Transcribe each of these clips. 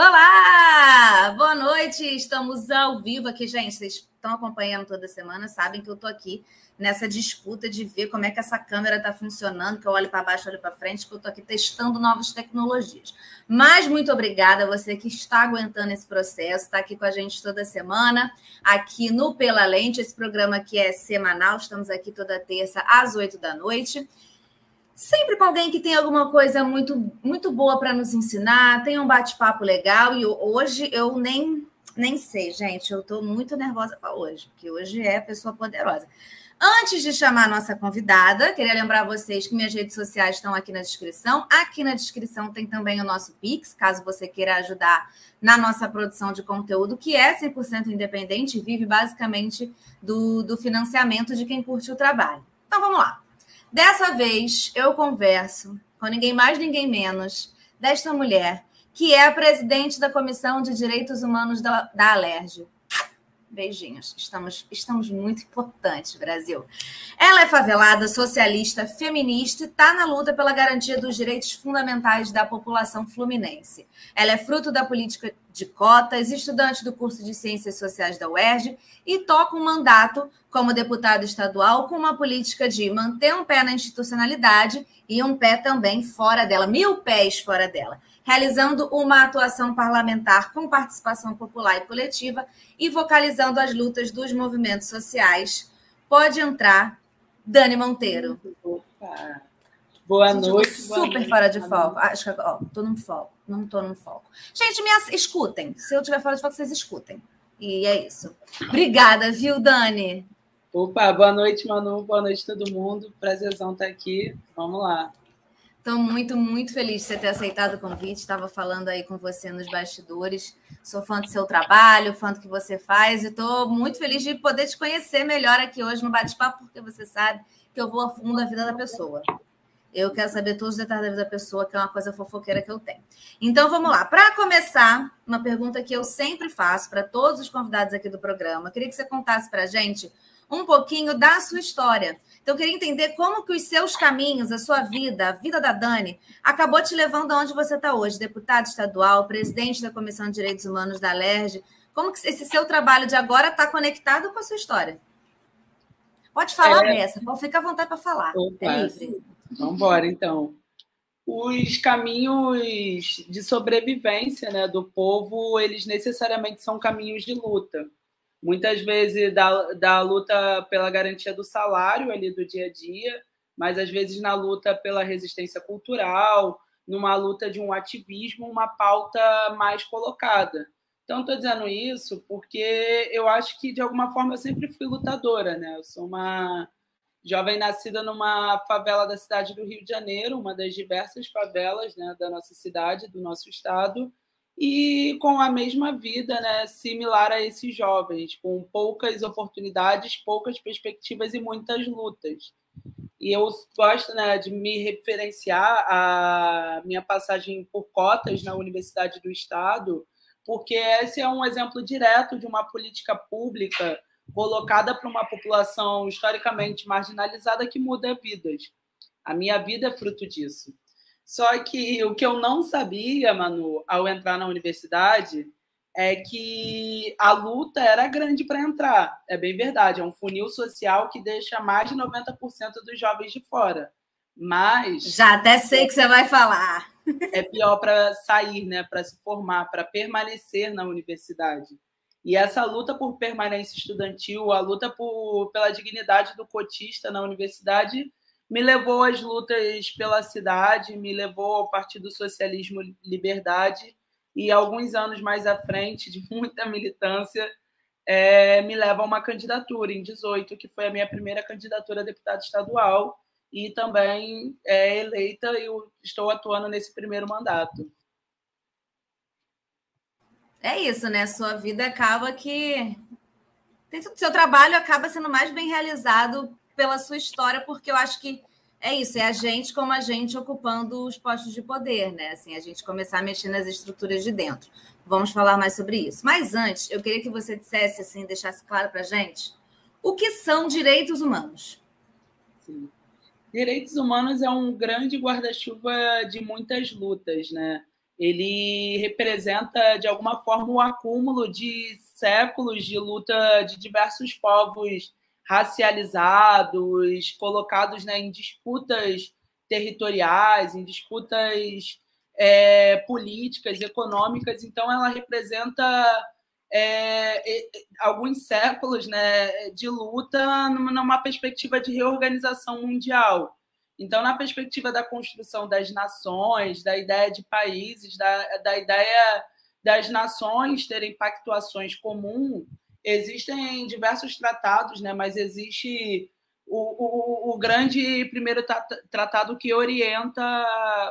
Olá! Boa noite! Estamos ao vivo aqui, gente. Vocês estão acompanhando toda semana, sabem que eu estou aqui nessa disputa de ver como é que essa câmera está funcionando, que eu olho para baixo, olho para frente, que eu estou aqui testando novas tecnologias. Mas muito obrigada a você que está aguentando esse processo, está aqui com a gente toda semana, aqui no Pela Lente, esse programa que é semanal, estamos aqui toda terça às oito da noite sempre com alguém que tem alguma coisa muito, muito boa para nos ensinar, tem um bate-papo legal. E hoje eu nem, nem sei, gente, eu estou muito nervosa para hoje, porque hoje é pessoa poderosa. Antes de chamar a nossa convidada, queria lembrar vocês que minhas redes sociais estão aqui na descrição. Aqui na descrição tem também o nosso Pix, caso você queira ajudar na nossa produção de conteúdo, que é 100% independente e vive basicamente do, do financiamento de quem curte o trabalho. Então vamos lá. Dessa vez, eu converso com ninguém mais, ninguém menos, desta mulher, que é a presidente da Comissão de Direitos Humanos da, da Alerj. Beijinhos. Estamos, estamos muito importantes, Brasil. Ela é favelada, socialista, feminista e está na luta pela garantia dos direitos fundamentais da população fluminense. Ela é fruto da política de cotas, estudante do curso de Ciências Sociais da UERJ e toca um mandato como deputada estadual com uma política de manter um pé na institucionalidade e um pé também fora dela, mil pés fora dela realizando uma atuação parlamentar com participação popular e coletiva e vocalizando as lutas dos movimentos sociais. Pode entrar, Dani Monteiro. Opa. Boa Gente, noite. Super boa fora de foco. Acho que ó, tô num foco. Não tô num foco. Gente, me escutem. Se eu tiver fora de foco, vocês escutem. E é isso. Obrigada, viu, Dani? Opa, boa noite, Manu. Boa noite, todo mundo. Prazerzão estar aqui. Vamos lá. Estou muito, muito feliz de você ter aceitado o convite. Estava falando aí com você nos bastidores. Sou fã do seu trabalho, fã do que você faz, e estou muito feliz de poder te conhecer melhor aqui hoje no bate-papo, porque você sabe que eu vou a fundo a vida da pessoa. Eu quero saber todos os detalhes da vida da pessoa, que é uma coisa fofoqueira que eu tenho. Então vamos lá. Para começar, uma pergunta que eu sempre faço para todos os convidados aqui do programa. Eu queria que você contasse para a gente um pouquinho da sua história. Então, eu queria entender como que os seus caminhos, a sua vida, a vida da Dani, acabou te levando aonde você está hoje, deputado estadual, presidente da Comissão de Direitos Humanos da LERJ. Como que esse seu trabalho de agora está conectado com a sua história? Pode falar, é... Bessa, ficar à vontade para falar. Opa, é Vamos embora, então. Os caminhos de sobrevivência né, do povo, eles necessariamente são caminhos de luta muitas vezes da, da luta pela garantia do salário ali do dia a dia, mas às vezes na luta pela resistência cultural, numa luta de um ativismo, uma pauta mais colocada. Então, estou dizendo isso porque eu acho que, de alguma forma, eu sempre fui lutadora. Né? Eu sou uma jovem nascida numa favela da cidade do Rio de Janeiro, uma das diversas favelas né, da nossa cidade, do nosso estado, e com a mesma vida né, similar a esses jovens, com poucas oportunidades, poucas perspectivas e muitas lutas. E eu gosto né, de me referenciar à minha passagem por cotas na Universidade do Estado, porque esse é um exemplo direto de uma política pública colocada para uma população historicamente marginalizada que muda vidas. A minha vida é fruto disso. Só que o que eu não sabia, Manu, ao entrar na universidade, é que a luta era grande para entrar. É bem verdade, é um funil social que deixa mais de 90% dos jovens de fora. Mas. Já até sei que você vai falar. É pior para sair, né? para se formar, para permanecer na universidade. E essa luta por permanência estudantil, a luta por, pela dignidade do cotista na universidade, me levou às lutas pela cidade, me levou ao Partido Socialismo Liberdade e alguns anos mais à frente, de muita militância, é, me leva a uma candidatura em 18, que foi a minha primeira candidatura a deputado estadual e também é eleita e estou atuando nesse primeiro mandato. É isso, né? Sua vida acaba que seu trabalho acaba sendo mais bem realizado pela sua história, porque eu acho que é isso, é a gente como a gente ocupando os postos de poder, né? Assim, a gente começar a mexer nas estruturas de dentro. Vamos falar mais sobre isso. Mas antes, eu queria que você dissesse assim, deixasse claro para a gente o que são direitos humanos. Sim. Direitos humanos é um grande guarda-chuva de muitas lutas, né? ele representa, de alguma forma, o um acúmulo de séculos de luta de diversos povos racializados, colocados né, em disputas territoriais, em disputas é, políticas, econômicas. Então, ela representa é, alguns séculos né, de luta numa perspectiva de reorganização mundial. Então, na perspectiva da construção das nações, da ideia de países, da, da ideia das nações terem pactuações comuns, existem diversos tratados, né? mas existe o, o, o, grande primeiro tratado que orienta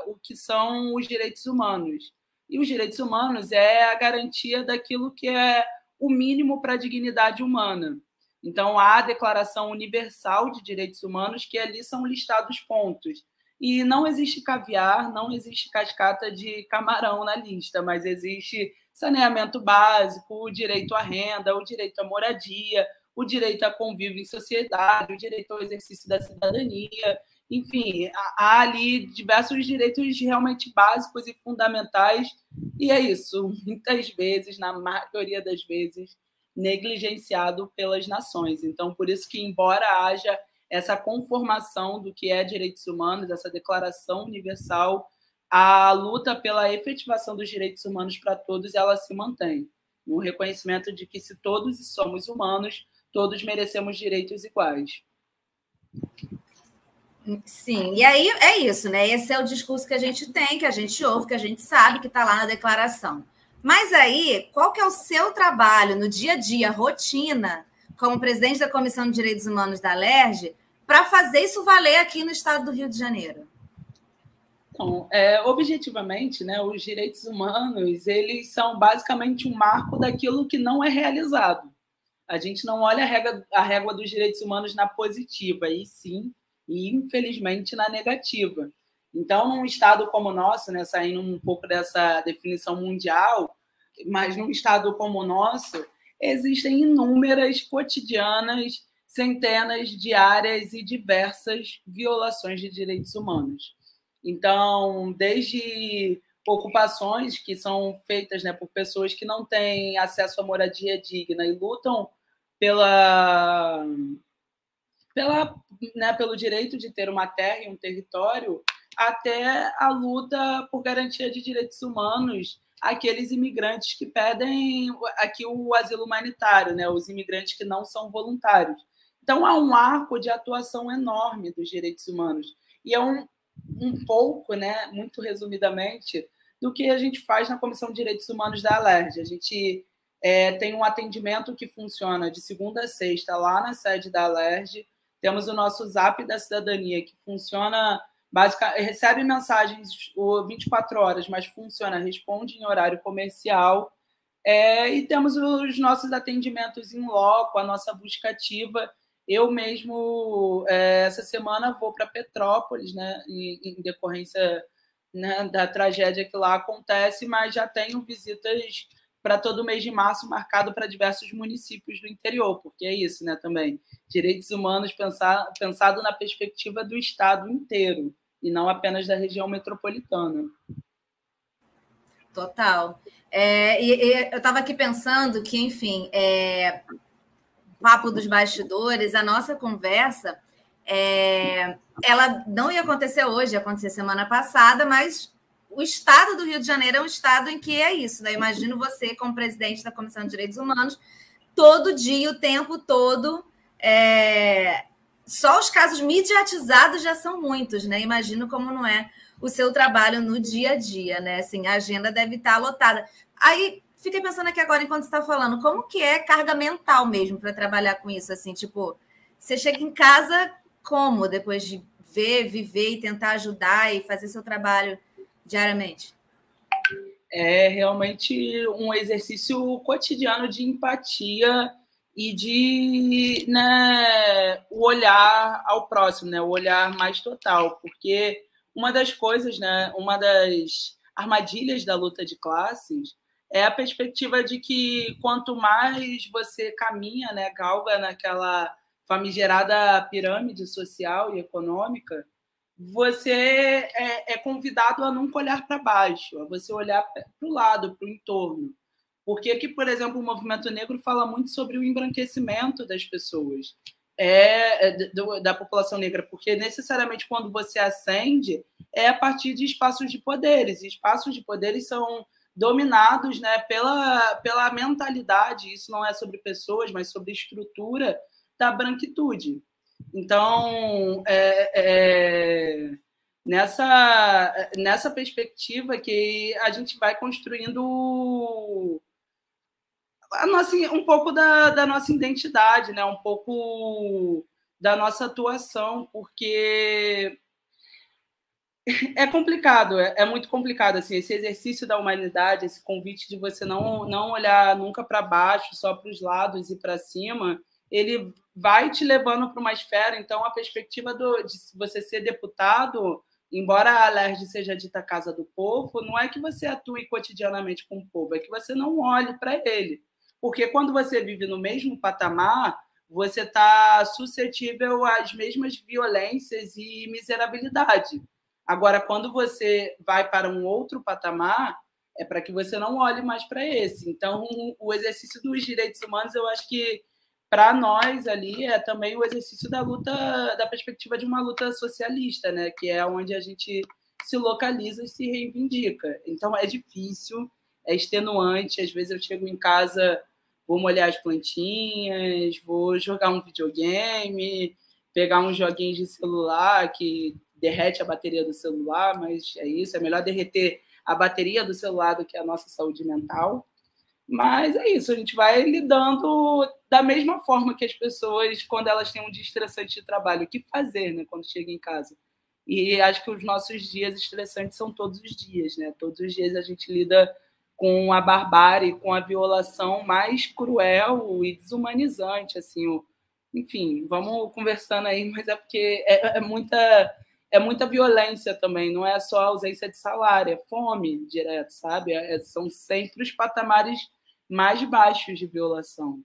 o que são os direitos humanos. E os direitos humanos é a garantia daquilo que é o mínimo para a dignidade humana. Então, há a Declaração Universal de Direitos Humanos, que ali são listados pontos. E não existe caviar, não existe cascata de camarão na lista, mas existe saneamento básico, o direito à renda, o direito à moradia, o direito a convívio em sociedade, o direito ao exercício da cidadania. Enfim, há ali diversos direitos realmente básicos e fundamentais, e é isso, muitas vezes, na maioria das vezes, negligenciado pelas nações. Então, por isso que, embora haja essa conformação do que é direitos humanos, essa declaração universal, a luta pela efetivação dos direitos humanos para todos, ela se mantém. No reconhecimento de que se todos somos humanos, todos merecemos direitos iguais. Sim, e aí é isso, né? Esse é o discurso que a gente tem, que a gente ouve, que a gente sabe que está lá na declaração. Mas aí, qual que é o seu trabalho no dia a dia, rotina, como presidente da Comissão de Direitos Humanos da LERJ, para fazer isso valer aqui no estado do Rio de Janeiro? Então, é, objetivamente, né, os direitos humanos eles são basicamente um marco daquilo que não é realizado. A gente não olha a régua, a régua dos direitos humanos na positiva, e sim, e infelizmente na negativa. Então, num estado como o nosso, né, saindo um pouco dessa definição mundial, mas num estado como o nosso, existem inúmeras, cotidianas, centenas, diárias e diversas violações de direitos humanos. Então, desde ocupações que são feitas né, por pessoas que não têm acesso à moradia digna e lutam pela, pela, né, pelo direito de ter uma terra e um território, até a luta por garantia de direitos humanos aqueles imigrantes que pedem aqui o asilo humanitário, né, os imigrantes que não são voluntários. Então há um arco de atuação enorme dos direitos humanos e é um, um pouco, né, muito resumidamente, do que a gente faz na Comissão de Direitos Humanos da Alerj. A gente é, tem um atendimento que funciona de segunda a sexta lá na sede da Alerj. Temos o nosso Zap da Cidadania, que funciona basicamente recebe mensagens 24 horas, mas funciona, responde em horário comercial. É, e temos os nossos atendimentos em loco, a nossa busca ativa. Eu mesmo, é, essa semana, vou para Petrópolis, né, em, em decorrência né, da tragédia que lá acontece, mas já tenho visitas para todo mês de março marcado para diversos municípios do interior, porque é isso, né, também. Direitos humanos pensar, pensado na perspectiva do Estado inteiro e não apenas da região metropolitana. Total. É, e, e, eu estava aqui pensando que, enfim, é, papo dos bastidores, a nossa conversa, é, ela não ia acontecer hoje, ia acontecer semana passada, mas o estado do Rio de Janeiro é um estado em que é isso, né? Imagino você, como presidente da Comissão de Direitos Humanos, todo dia, o tempo todo. É... Só os casos mediatizados já são muitos, né? Imagino como não é o seu trabalho no dia a dia, né? Assim, a agenda deve estar lotada. Aí fiquei pensando aqui agora, enquanto você está falando, como que é carga mental mesmo para trabalhar com isso? Assim, tipo, você chega em casa como depois de ver, viver e tentar ajudar e fazer seu trabalho diariamente? É realmente um exercício cotidiano de empatia e de né, o olhar ao próximo, né, o olhar mais total, porque uma das coisas, né, uma das armadilhas da luta de classes é a perspectiva de que quanto mais você caminha, né, galga naquela famigerada pirâmide social e econômica, você é, é convidado a nunca olhar para baixo, a você olhar para o lado, para o entorno. Porque aqui, por exemplo, o movimento negro fala muito sobre o embranquecimento das pessoas, é, é do, da população negra, porque necessariamente quando você ascende é a partir de espaços de poderes, e espaços de poderes são dominados né, pela, pela mentalidade, isso não é sobre pessoas, mas sobre estrutura da branquitude. Então, é, é, nessa, nessa perspectiva que a gente vai construindo a nossa, um pouco da, da nossa identidade, né? um pouco da nossa atuação, porque é complicado, é, é, muito complicado assim, esse exercício da humanidade, esse convite de você não, não olhar nunca para baixo, só para os lados e para cima, ele vai te levando para uma esfera. Então, a perspectiva do, de você ser deputado, embora a LERJ seja dita casa do povo, não é que você atue cotidianamente com o povo, é que você não olhe para ele. Porque quando você vive no mesmo patamar, você está suscetível às mesmas violências e miserabilidade. Agora, quando você vai para um outro patamar, é para que você não olhe mais para esse. Então, o exercício dos direitos humanos, eu acho que para nós ali é também o exercício da luta, da perspectiva de uma luta socialista, né? Que é onde a gente se localiza e se reivindica. Então é difícil, é extenuante. Às vezes eu chego em casa, vou molhar as plantinhas, vou jogar um videogame, pegar uns joguinhos de celular que derrete a bateria do celular, mas é isso, é melhor derreter a bateria do celular do que a nossa saúde mental. Mas é isso, a gente vai lidando da mesma forma que as pessoas, quando elas têm um dia estressante de trabalho, o que fazer né, quando chega em casa. E acho que os nossos dias estressantes são todos os dias, né? Todos os dias a gente lida com a barbárie, com a violação mais cruel e desumanizante, assim. O... Enfim, vamos conversando aí, mas é porque é, é, muita é muita violência também, não é só ausência de salário, é fome direto, sabe? É, são sempre os patamares mais baixos de violação.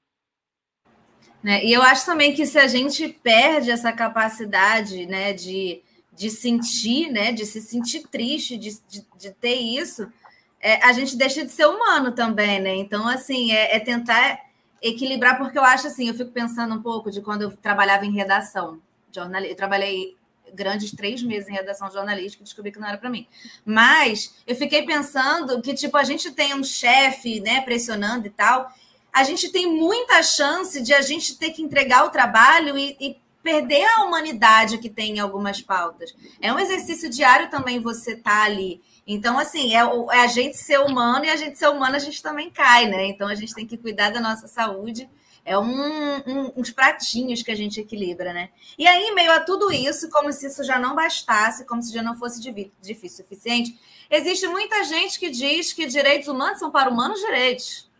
Né? E eu acho também que se a gente perde essa capacidade né, de, de sentir, né, de se sentir triste, de, de, de ter isso, é, a gente deixa de ser humano também, né? Então, assim, é, é, tentar equilibrar, porque eu acho assim, eu fico pensando um pouco de quando eu trabalhava em redação. Jornal... Eu trabalhei grandes três meses em redação jornalística e descobri que não era para mim. Mas eu fiquei pensando que, tipo, a gente tem um chefe, né, pressionando e tal. A gente tem muita chance de a gente ter que entregar o trabalho e, e perder a humanidade que tem em algumas pautas. É um exercício diário também você tá ali. Então, assim, é, é a gente ser humano e a gente ser humano a gente também cai, né? Então a gente tem que cuidar da nossa saúde é um, um, uns pratinhos que a gente equilibra, né? E aí, meio a tudo isso, como se isso já não bastasse, como se já não fosse difícil o suficiente, existe muita gente que diz que direitos humanos são para humanos direitos.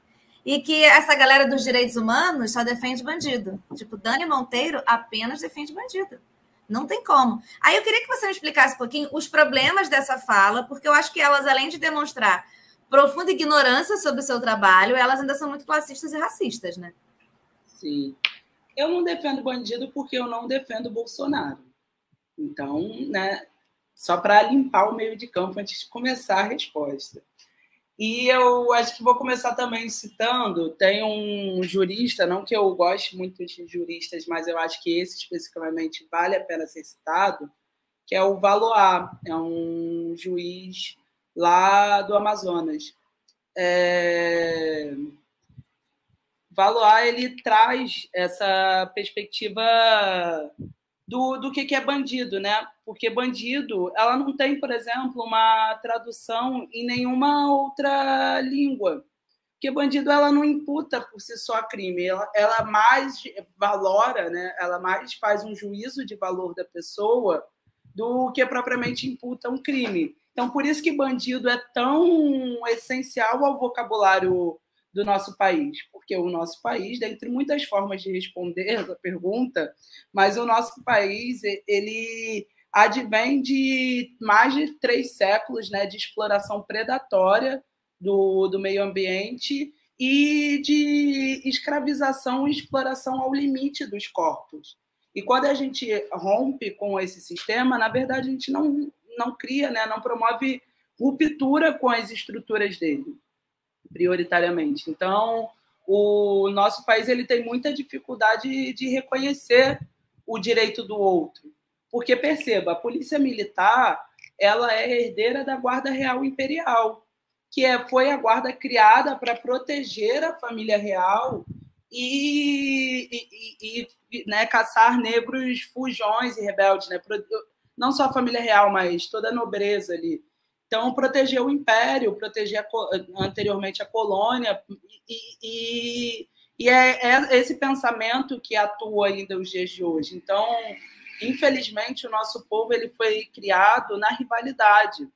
E que essa galera dos direitos humanos só defende bandido. Tipo, Dani Monteiro apenas defende bandido. Não tem como. Aí eu queria que você me explicasse um pouquinho os problemas dessa fala, porque eu acho que elas, além de demonstrar profunda ignorância sobre o seu trabalho, elas ainda são muito classistas e racistas, né? Sim. Eu não defendo bandido porque eu não defendo Bolsonaro. Então, né, só para limpar o meio de campo antes de começar a resposta. E eu acho que vou começar também citando, tem um jurista, não que eu goste muito de juristas, mas eu acho que esse especificamente vale a pena ser citado, que é o Valois, é um juiz lá do Amazonas. É... Valois ele traz essa perspectiva do, do que, que é bandido, né? Porque bandido, ela não tem, por exemplo, uma tradução em nenhuma outra língua. Porque bandido, ela não imputa por si só crime, ela, ela mais valora, né? Ela mais faz um juízo de valor da pessoa do que propriamente imputa um crime. Então, por isso que bandido é tão essencial ao vocabulário do nosso país, porque o nosso país, dentre muitas formas de responder a pergunta, mas o nosso país ele advém de mais de três séculos né, de exploração predatória do, do meio ambiente e de escravização e exploração ao limite dos corpos. E quando a gente rompe com esse sistema, na verdade, a gente não, não cria, né, não promove ruptura com as estruturas dele, prioritariamente. Então, o nosso país ele tem muita dificuldade de reconhecer o direito do outro. Porque, perceba, a polícia militar ela é herdeira da Guarda Real Imperial, que é, foi a guarda criada para proteger a família real e, e, e né, caçar negros fujões e rebeldes, né? não só a família real, mas toda a nobreza ali. Então, proteger o império, proteger a, anteriormente a colônia, e, e, e é, é, esse pensamento que atua ainda os dias de hoje. Então, infelizmente, o nosso povo ele foi criado na rivalidade.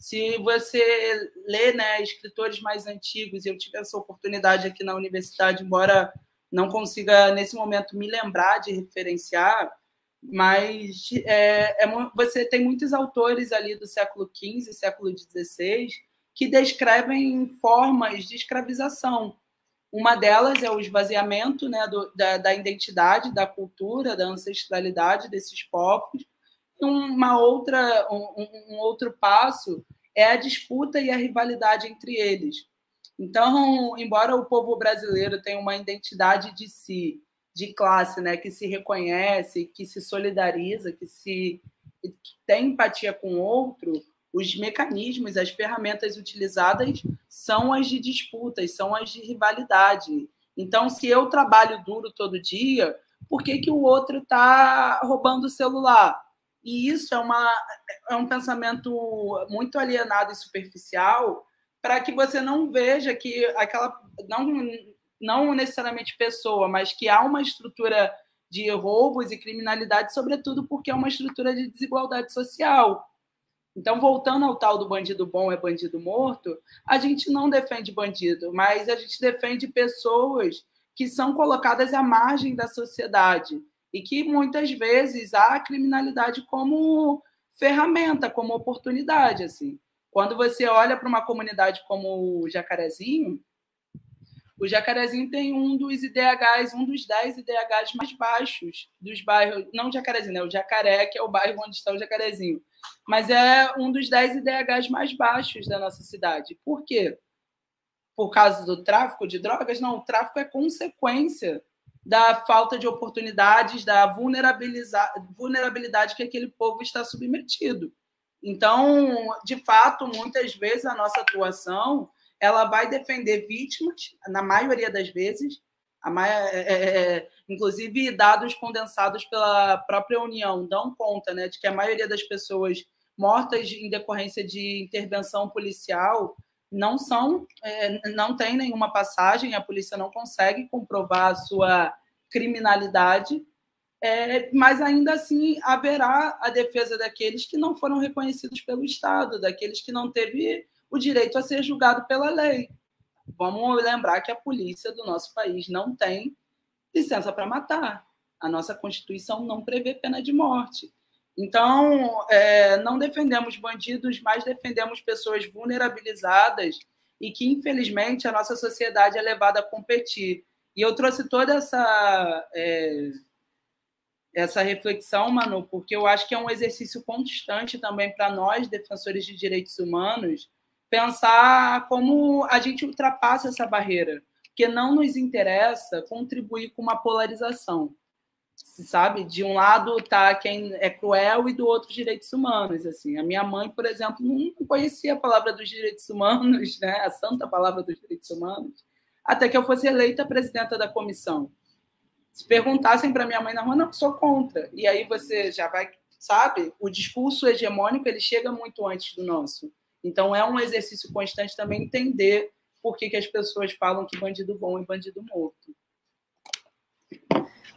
Se você lê né, escritores mais antigos, eu tive essa oportunidade aqui na universidade, embora não consiga, nesse momento, me lembrar de referenciar, mas é, é, você tem muitos autores ali do século XV, século XVI, que descrevem formas de escravização. Uma delas é o esvaziamento né, do, da, da, identidade, da cultura, da ancestralidade desses povos. Uma outra, um, um outro passo é a disputa e a rivalidade entre eles. Então, embora o povo brasileiro tenha uma identidade de si, de classe, né, que se reconhece, que se solidariza, que se que tem empatia com o outro, os mecanismos, as ferramentas utilizadas são as de disputas, são as de rivalidade. Então, se eu trabalho duro todo dia, por que, que o outro está roubando o celular? E isso é, uma, é um pensamento muito alienado e superficial para que você não veja que aquela. Não, não necessariamente pessoa, mas que há uma estrutura de roubos e criminalidade, sobretudo porque é uma estrutura de desigualdade social. Então, voltando ao tal do bandido bom é bandido morto, a gente não defende bandido, mas a gente defende pessoas que são colocadas à margem da sociedade e que muitas vezes há a criminalidade como ferramenta, como oportunidade, assim. Quando você olha para uma comunidade como o Jacarezinho, o Jacarezinho tem um dos IDHs, um dos 10 IDHs mais baixos dos bairros, não Jacarezinho, né? o Jacaré, que é o bairro onde está o Jacarezinho, mas é um dos 10 IDHs mais baixos da nossa cidade. Por quê? Por causa do tráfico de drogas? Não, o tráfico é consequência da falta de oportunidades, da vulnerabilidade que aquele povo está submetido. Então, de fato, muitas vezes a nossa atuação ela vai defender vítimas, na maioria das vezes, é, é, é, inclusive dados condensados pela própria União dão conta né, de que a maioria das pessoas mortas em decorrência de intervenção policial não são, é, não tem nenhuma passagem, a polícia não consegue comprovar a sua criminalidade, é, mas ainda assim haverá a defesa daqueles que não foram reconhecidos pelo Estado, daqueles que não teve o direito a ser julgado pela lei. Vamos lembrar que a polícia do nosso país não tem licença para matar. A nossa Constituição não prevê pena de morte. Então, é, não defendemos bandidos, mas defendemos pessoas vulnerabilizadas e que, infelizmente, a nossa sociedade é levada a competir. E eu trouxe toda essa, é, essa reflexão, Manu, porque eu acho que é um exercício constante também para nós, defensores de direitos humanos, pensar como a gente ultrapassa essa barreira, porque não nos interessa contribuir com uma polarização, sabe? De um lado tá quem é cruel e do outro direitos humanos, assim. A minha mãe, por exemplo, não conhecia a palavra dos direitos humanos, né? A santa palavra dos direitos humanos, até que eu fosse eleita presidenta da comissão. Se perguntassem para minha mãe na rua, não, sou contra. E aí você já vai, sabe? O discurso hegemônico ele chega muito antes do nosso. Então, é um exercício constante também entender por que, que as pessoas falam que bandido bom é bandido morto.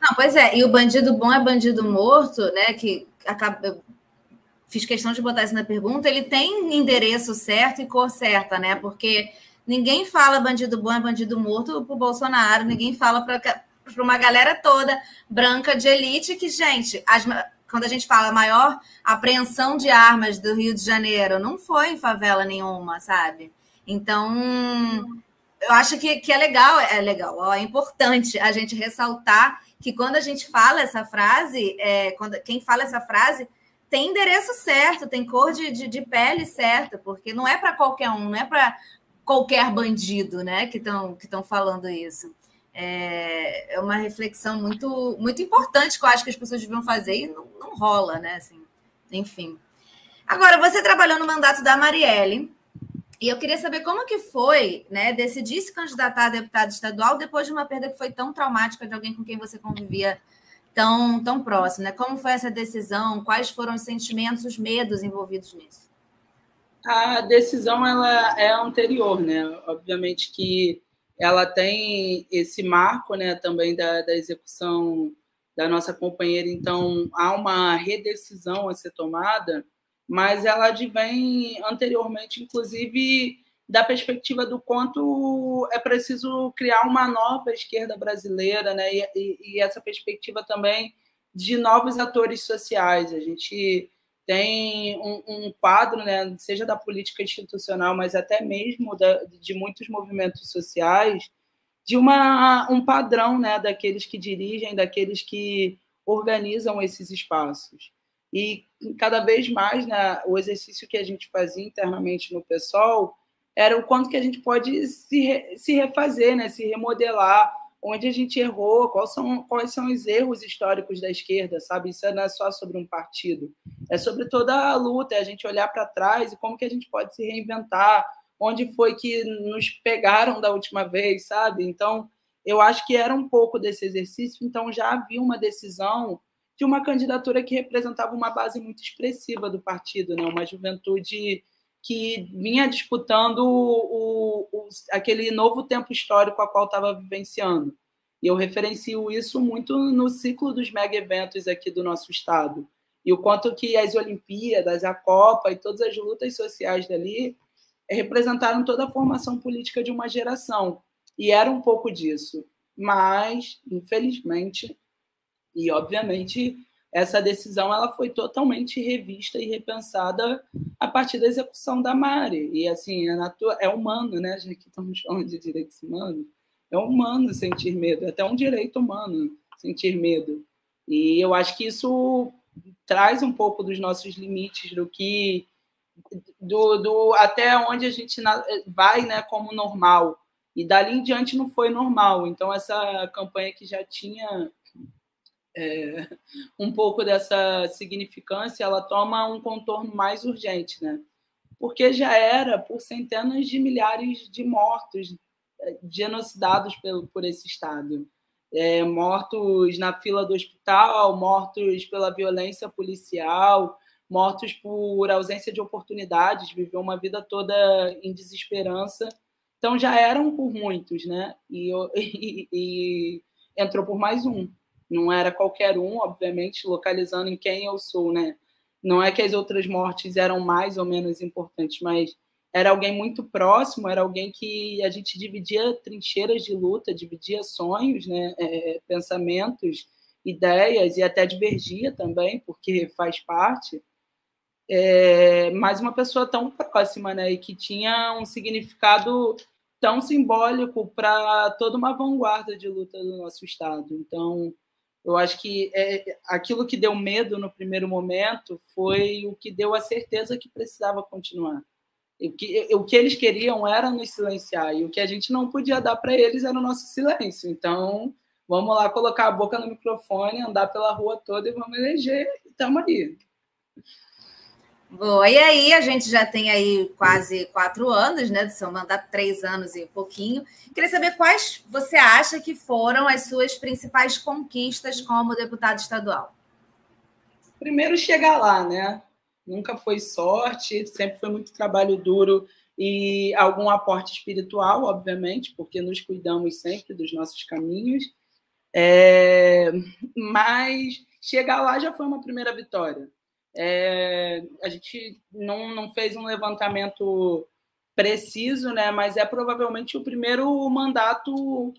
Não, pois é, e o bandido bom é bandido morto, né? Que acaba, fiz questão de botar isso na pergunta, ele tem endereço certo e cor certa, né? Porque ninguém fala bandido bom é bandido morto para o Bolsonaro, ninguém fala para uma galera toda branca de elite que, gente, as, quando a gente fala maior apreensão de armas do Rio de Janeiro, não foi em favela nenhuma, sabe? Então, eu acho que, que é legal, é legal, é importante a gente ressaltar que quando a gente fala essa frase, é, quando, quem fala essa frase tem endereço certo, tem cor de, de, de pele certa, porque não é para qualquer um, não é para qualquer bandido, né, que estão que falando isso. É, é, uma reflexão muito muito importante que eu acho que as pessoas deviam fazer e não, não rola, né, assim, enfim. Agora, você trabalhou no mandato da Marielle, e eu queria saber como que foi, né, decidir se candidatar a deputado estadual depois de uma perda que foi tão traumática de alguém com quem você convivia tão, tão próximo, né? Como foi essa decisão? Quais foram os sentimentos, os medos envolvidos nisso? A decisão ela é anterior, né? Obviamente que ela tem esse marco, né, também da, da execução da nossa companheira, então há uma redecisão a ser tomada mas ela advém anteriormente, inclusive, da perspectiva do quanto é preciso criar uma nova esquerda brasileira, né? E, e, e, essa perspectiva também de novos atores sociais. A gente tem um, um, quadro, né, seja da política institucional, mas até mesmo da, de muitos movimentos sociais, de uma, um padrão né, daqueles que dirigem, daqueles que organizam esses espaços. E cada vez mais né, o exercício que a gente fazia internamente no PSOL era o quanto que a gente pode se, se refazer, né, se remodelar, onde a gente errou, quais são, quais são os erros históricos da esquerda, sabe? Isso não é só sobre um partido, é sobre toda a luta, é a gente olhar para trás e como que a gente pode se reinventar, onde foi que nos pegaram da última vez, sabe? Então, eu acho que era um pouco desse exercício, então já havia uma decisão de uma candidatura que representava uma base muito expressiva do partido, né? uma juventude que vinha disputando o, o, aquele novo tempo histórico a qual estava vivenciando. E eu referencio isso muito no ciclo dos mega eventos aqui do nosso estado. E o quanto que as Olimpíadas, a Copa e todas as lutas sociais dali representaram toda a formação política de uma geração. E era um pouco disso. Mas, infelizmente, e, obviamente, essa decisão ela foi totalmente revista e repensada a partir da execução da Mari. E, assim, é, é humano, né? Já que estamos falando de direitos humanos, é humano sentir medo, é até um direito humano sentir medo. E eu acho que isso traz um pouco dos nossos limites do que do, do até onde a gente vai, né, como normal. E dali em diante não foi normal. Então essa campanha que já tinha é, um pouco dessa significância, ela toma um contorno mais urgente, né? Porque já era por centenas de milhares de mortos é, genocidados pelo, por esse Estado. É, mortos na fila do hospital, mortos pela violência policial, mortos por ausência de oportunidades, viveu uma vida toda em desesperança. Então já eram por muitos, né? E, e, e entrou por mais um. Não era qualquer um, obviamente, localizando em quem eu sou, né? Não é que as outras mortes eram mais ou menos importantes, mas era alguém muito próximo, era alguém que a gente dividia trincheiras de luta, dividia sonhos, né? É, pensamentos, ideias e até divergia também, porque faz parte. É, mas uma pessoa tão próxima, né? E que tinha um significado tão simbólico para toda uma vanguarda de luta do nosso estado. Então, eu acho que é, aquilo que deu medo no primeiro momento foi o que deu a certeza que precisava continuar. O que, o que eles queriam era nos silenciar, e o que a gente não podia dar para eles era o nosso silêncio. Então, vamos lá colocar a boca no microfone, andar pela rua toda e vamos eleger, e estamos aí. Boa, e aí a gente já tem aí quase quatro anos, né? Do seu mandato, três anos e pouquinho. Queria saber quais você acha que foram as suas principais conquistas como deputado estadual. Primeiro chegar lá, né? Nunca foi sorte, sempre foi muito trabalho duro e algum aporte espiritual, obviamente, porque nos cuidamos sempre dos nossos caminhos. É... Mas chegar lá já foi uma primeira vitória é, a gente não, não fez um levantamento preciso, né? Mas é provavelmente o primeiro mandato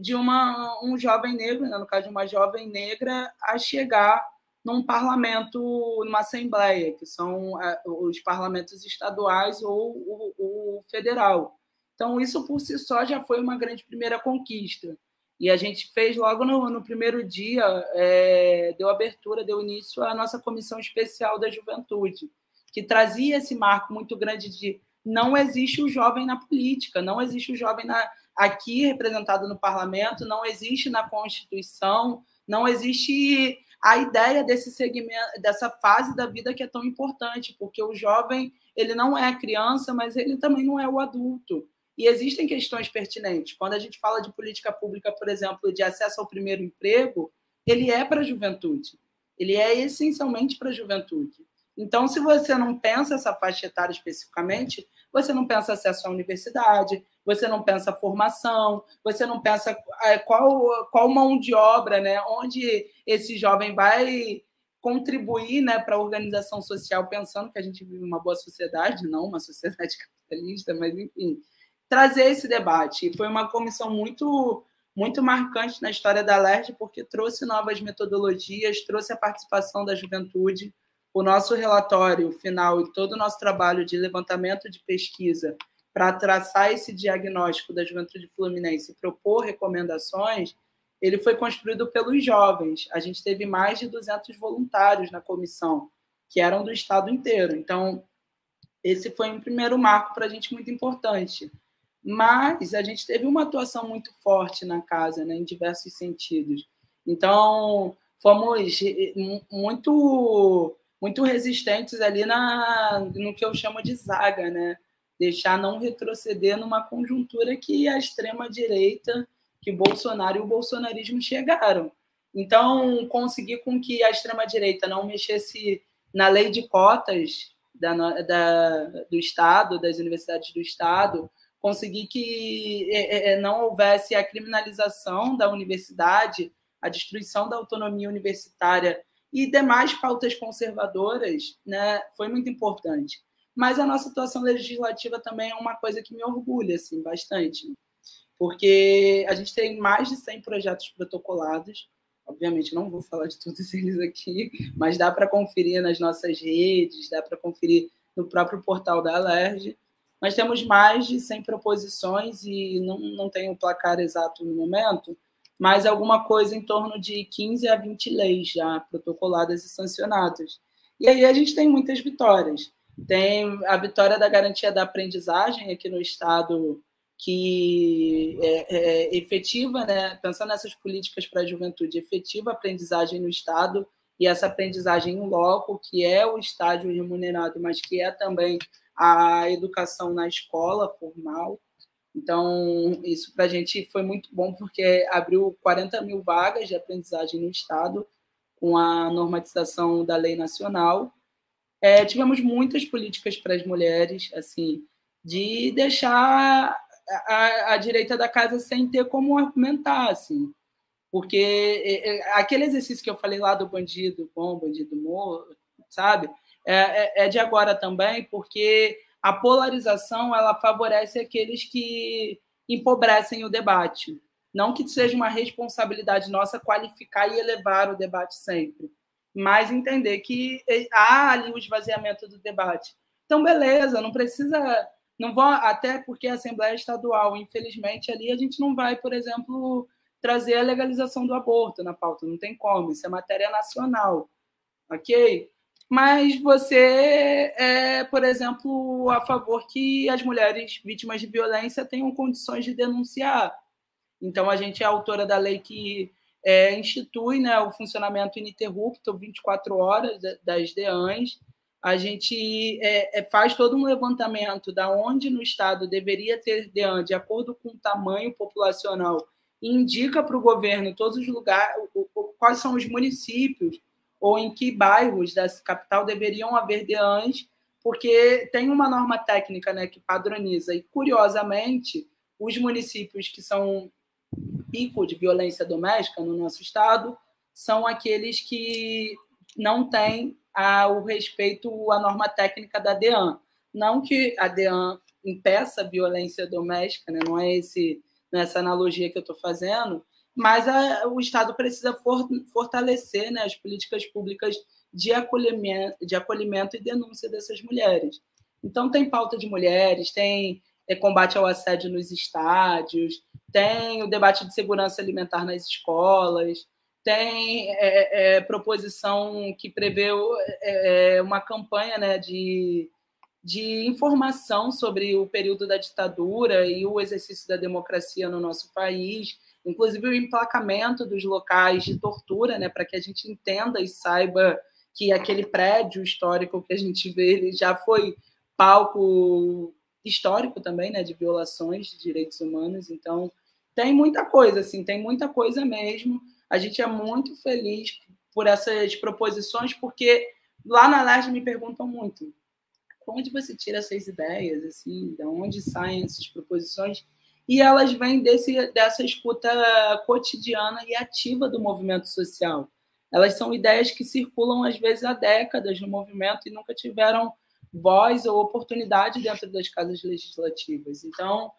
de uma, um jovem negro, né? no caso de uma jovem negra, a chegar num parlamento, numa assembleia, que são os parlamentos estaduais ou o, o federal. Então, isso por si só já foi uma grande primeira conquista. E a gente fez logo no, no primeiro dia, é, deu abertura, deu início à nossa comissão especial da juventude, que trazia esse marco muito grande de não existe o jovem na política, não existe o jovem na, aqui representado no parlamento, não existe na Constituição, não existe a ideia desse segmento, dessa fase da vida que é tão importante, porque o jovem ele não é criança, mas ele também não é o adulto. E existem questões pertinentes. Quando a gente fala de política pública, por exemplo, de acesso ao primeiro emprego, ele é para a juventude. Ele é essencialmente para a juventude. Então, se você não pensa essa faixa etária especificamente, você não pensa acesso à universidade, você não pensa formação, você não pensa é, qual, qual mão de obra, né? onde esse jovem vai contribuir né, para a organização social, pensando que a gente vive uma boa sociedade, não uma sociedade capitalista, mas enfim trazer esse debate. E foi uma comissão muito muito marcante na história da LERJ, porque trouxe novas metodologias, trouxe a participação da juventude. O nosso relatório final e todo o nosso trabalho de levantamento de pesquisa para traçar esse diagnóstico da juventude fluminense e propor recomendações, ele foi construído pelos jovens. A gente teve mais de 200 voluntários na comissão, que eram do estado inteiro. Então, esse foi um primeiro marco para a gente muito importante mas a gente teve uma atuação muito forte na casa, né, em diversos sentidos. Então, fomos eh, muito muito resistentes ali na no que eu chamo de zaga, né? Deixar não retroceder numa conjuntura que a extrema direita, que Bolsonaro e o bolsonarismo chegaram. Então, conseguir com que a extrema direita não mexesse na lei de cotas da, da, do Estado, das universidades do Estado, conseguir que é, é, é, não houvesse a criminalização da universidade, a destruição da autonomia universitária e demais pautas conservadoras, né, foi muito importante. Mas a nossa atuação legislativa também é uma coisa que me orgulha assim, bastante, porque a gente tem mais de 100 projetos protocolados. Obviamente, não vou falar de todos eles aqui, mas dá para conferir nas nossas redes, dá para conferir no próprio portal da Alerj mas temos mais de 100 proposições e não, não tenho o placar exato no momento, mas alguma coisa em torno de 15 a 20 leis já protocoladas e sancionadas. E aí a gente tem muitas vitórias. Tem a vitória da garantia da aprendizagem aqui no Estado, que é, é efetiva, né? pensando nessas políticas para a juventude, efetiva aprendizagem no Estado e essa aprendizagem em loco, que é o estágio remunerado, mas que é também a educação na escola formal. Então, isso para a gente foi muito bom, porque abriu 40 mil vagas de aprendizagem no Estado, com a normatização da lei nacional. É, tivemos muitas políticas para as mulheres, assim, de deixar a, a, direita da casa sem ter como argumentar, assim. Porque é, é, aquele exercício que eu falei lá do bandido bom, bandido morto, sabe? É, é, é de agora também, porque a polarização ela favorece aqueles que empobrecem o debate. Não que seja uma responsabilidade nossa qualificar e elevar o debate sempre, mas entender que há ali o esvaziamento do debate. Então, beleza, não precisa. Não vou, até porque a Assembleia Estadual, infelizmente, ali a gente não vai, por exemplo, trazer a legalização do aborto na pauta, não tem como, isso é matéria nacional, ok? Mas você é, por exemplo, a favor que as mulheres vítimas de violência tenham condições de denunciar. Então, a gente é autora da lei que é, institui né, o funcionamento ininterrupto, 24 horas das DEANs. A gente é, é, faz todo um levantamento da onde no Estado deveria ter DEAN, de acordo com o tamanho populacional, e indica para o governo todos os lugares, quais são os municípios ou em que bairros dessa capital deveriam haver DEANs, porque tem uma norma técnica né, que padroniza. E, curiosamente, os municípios que são pico de violência doméstica no nosso estado são aqueles que não têm a, o respeito à norma técnica da DEAN. Não que a DEAN impeça a violência doméstica, né? não é esse, nessa é analogia que eu estou fazendo, mas a, o Estado precisa for, fortalecer né, as políticas públicas de acolhimento, de acolhimento e denúncia dessas mulheres. Então, tem pauta de mulheres, tem é, combate ao assédio nos estádios, tem o debate de segurança alimentar nas escolas, tem é, é, proposição que prevê é, é, uma campanha né, de, de informação sobre o período da ditadura e o exercício da democracia no nosso país, inclusive o emplacamento dos locais de tortura, né, para que a gente entenda e saiba que aquele prédio histórico que a gente vê ele já foi palco histórico também, né, de violações de direitos humanos. Então, tem muita coisa, assim, tem muita coisa mesmo. A gente é muito feliz por essas proposições, porque lá na LERJ me perguntam muito onde você tira essas ideias, assim, de onde saem essas proposições? E elas vêm desse, dessa escuta cotidiana e ativa do movimento social. Elas são ideias que circulam, às vezes, há décadas no movimento e nunca tiveram voz ou oportunidade dentro das casas legislativas. Então,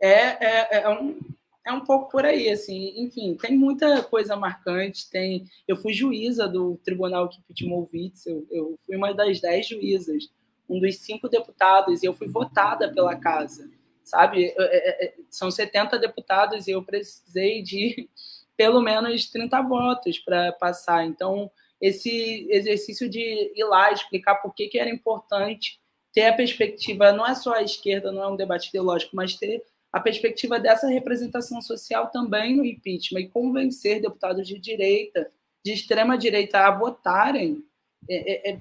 é, é, é, um, é um pouco por aí, assim. Enfim, tem muita coisa marcante. Tem, eu fui juíza do Tribunal Kipitmovitz, eu, eu fui uma das dez juízas, um dos cinco deputados, e eu fui votada pela casa, sabe? É, é, é, são 70 deputados e eu precisei de pelo menos 30 votos para passar. Então, esse exercício de ir lá explicar por que, que era importante ter a perspectiva, não é só a esquerda, não é um debate ideológico, mas ter a perspectiva dessa representação social também no impeachment e convencer deputados de direita, de extrema direita a votarem. É, é, é,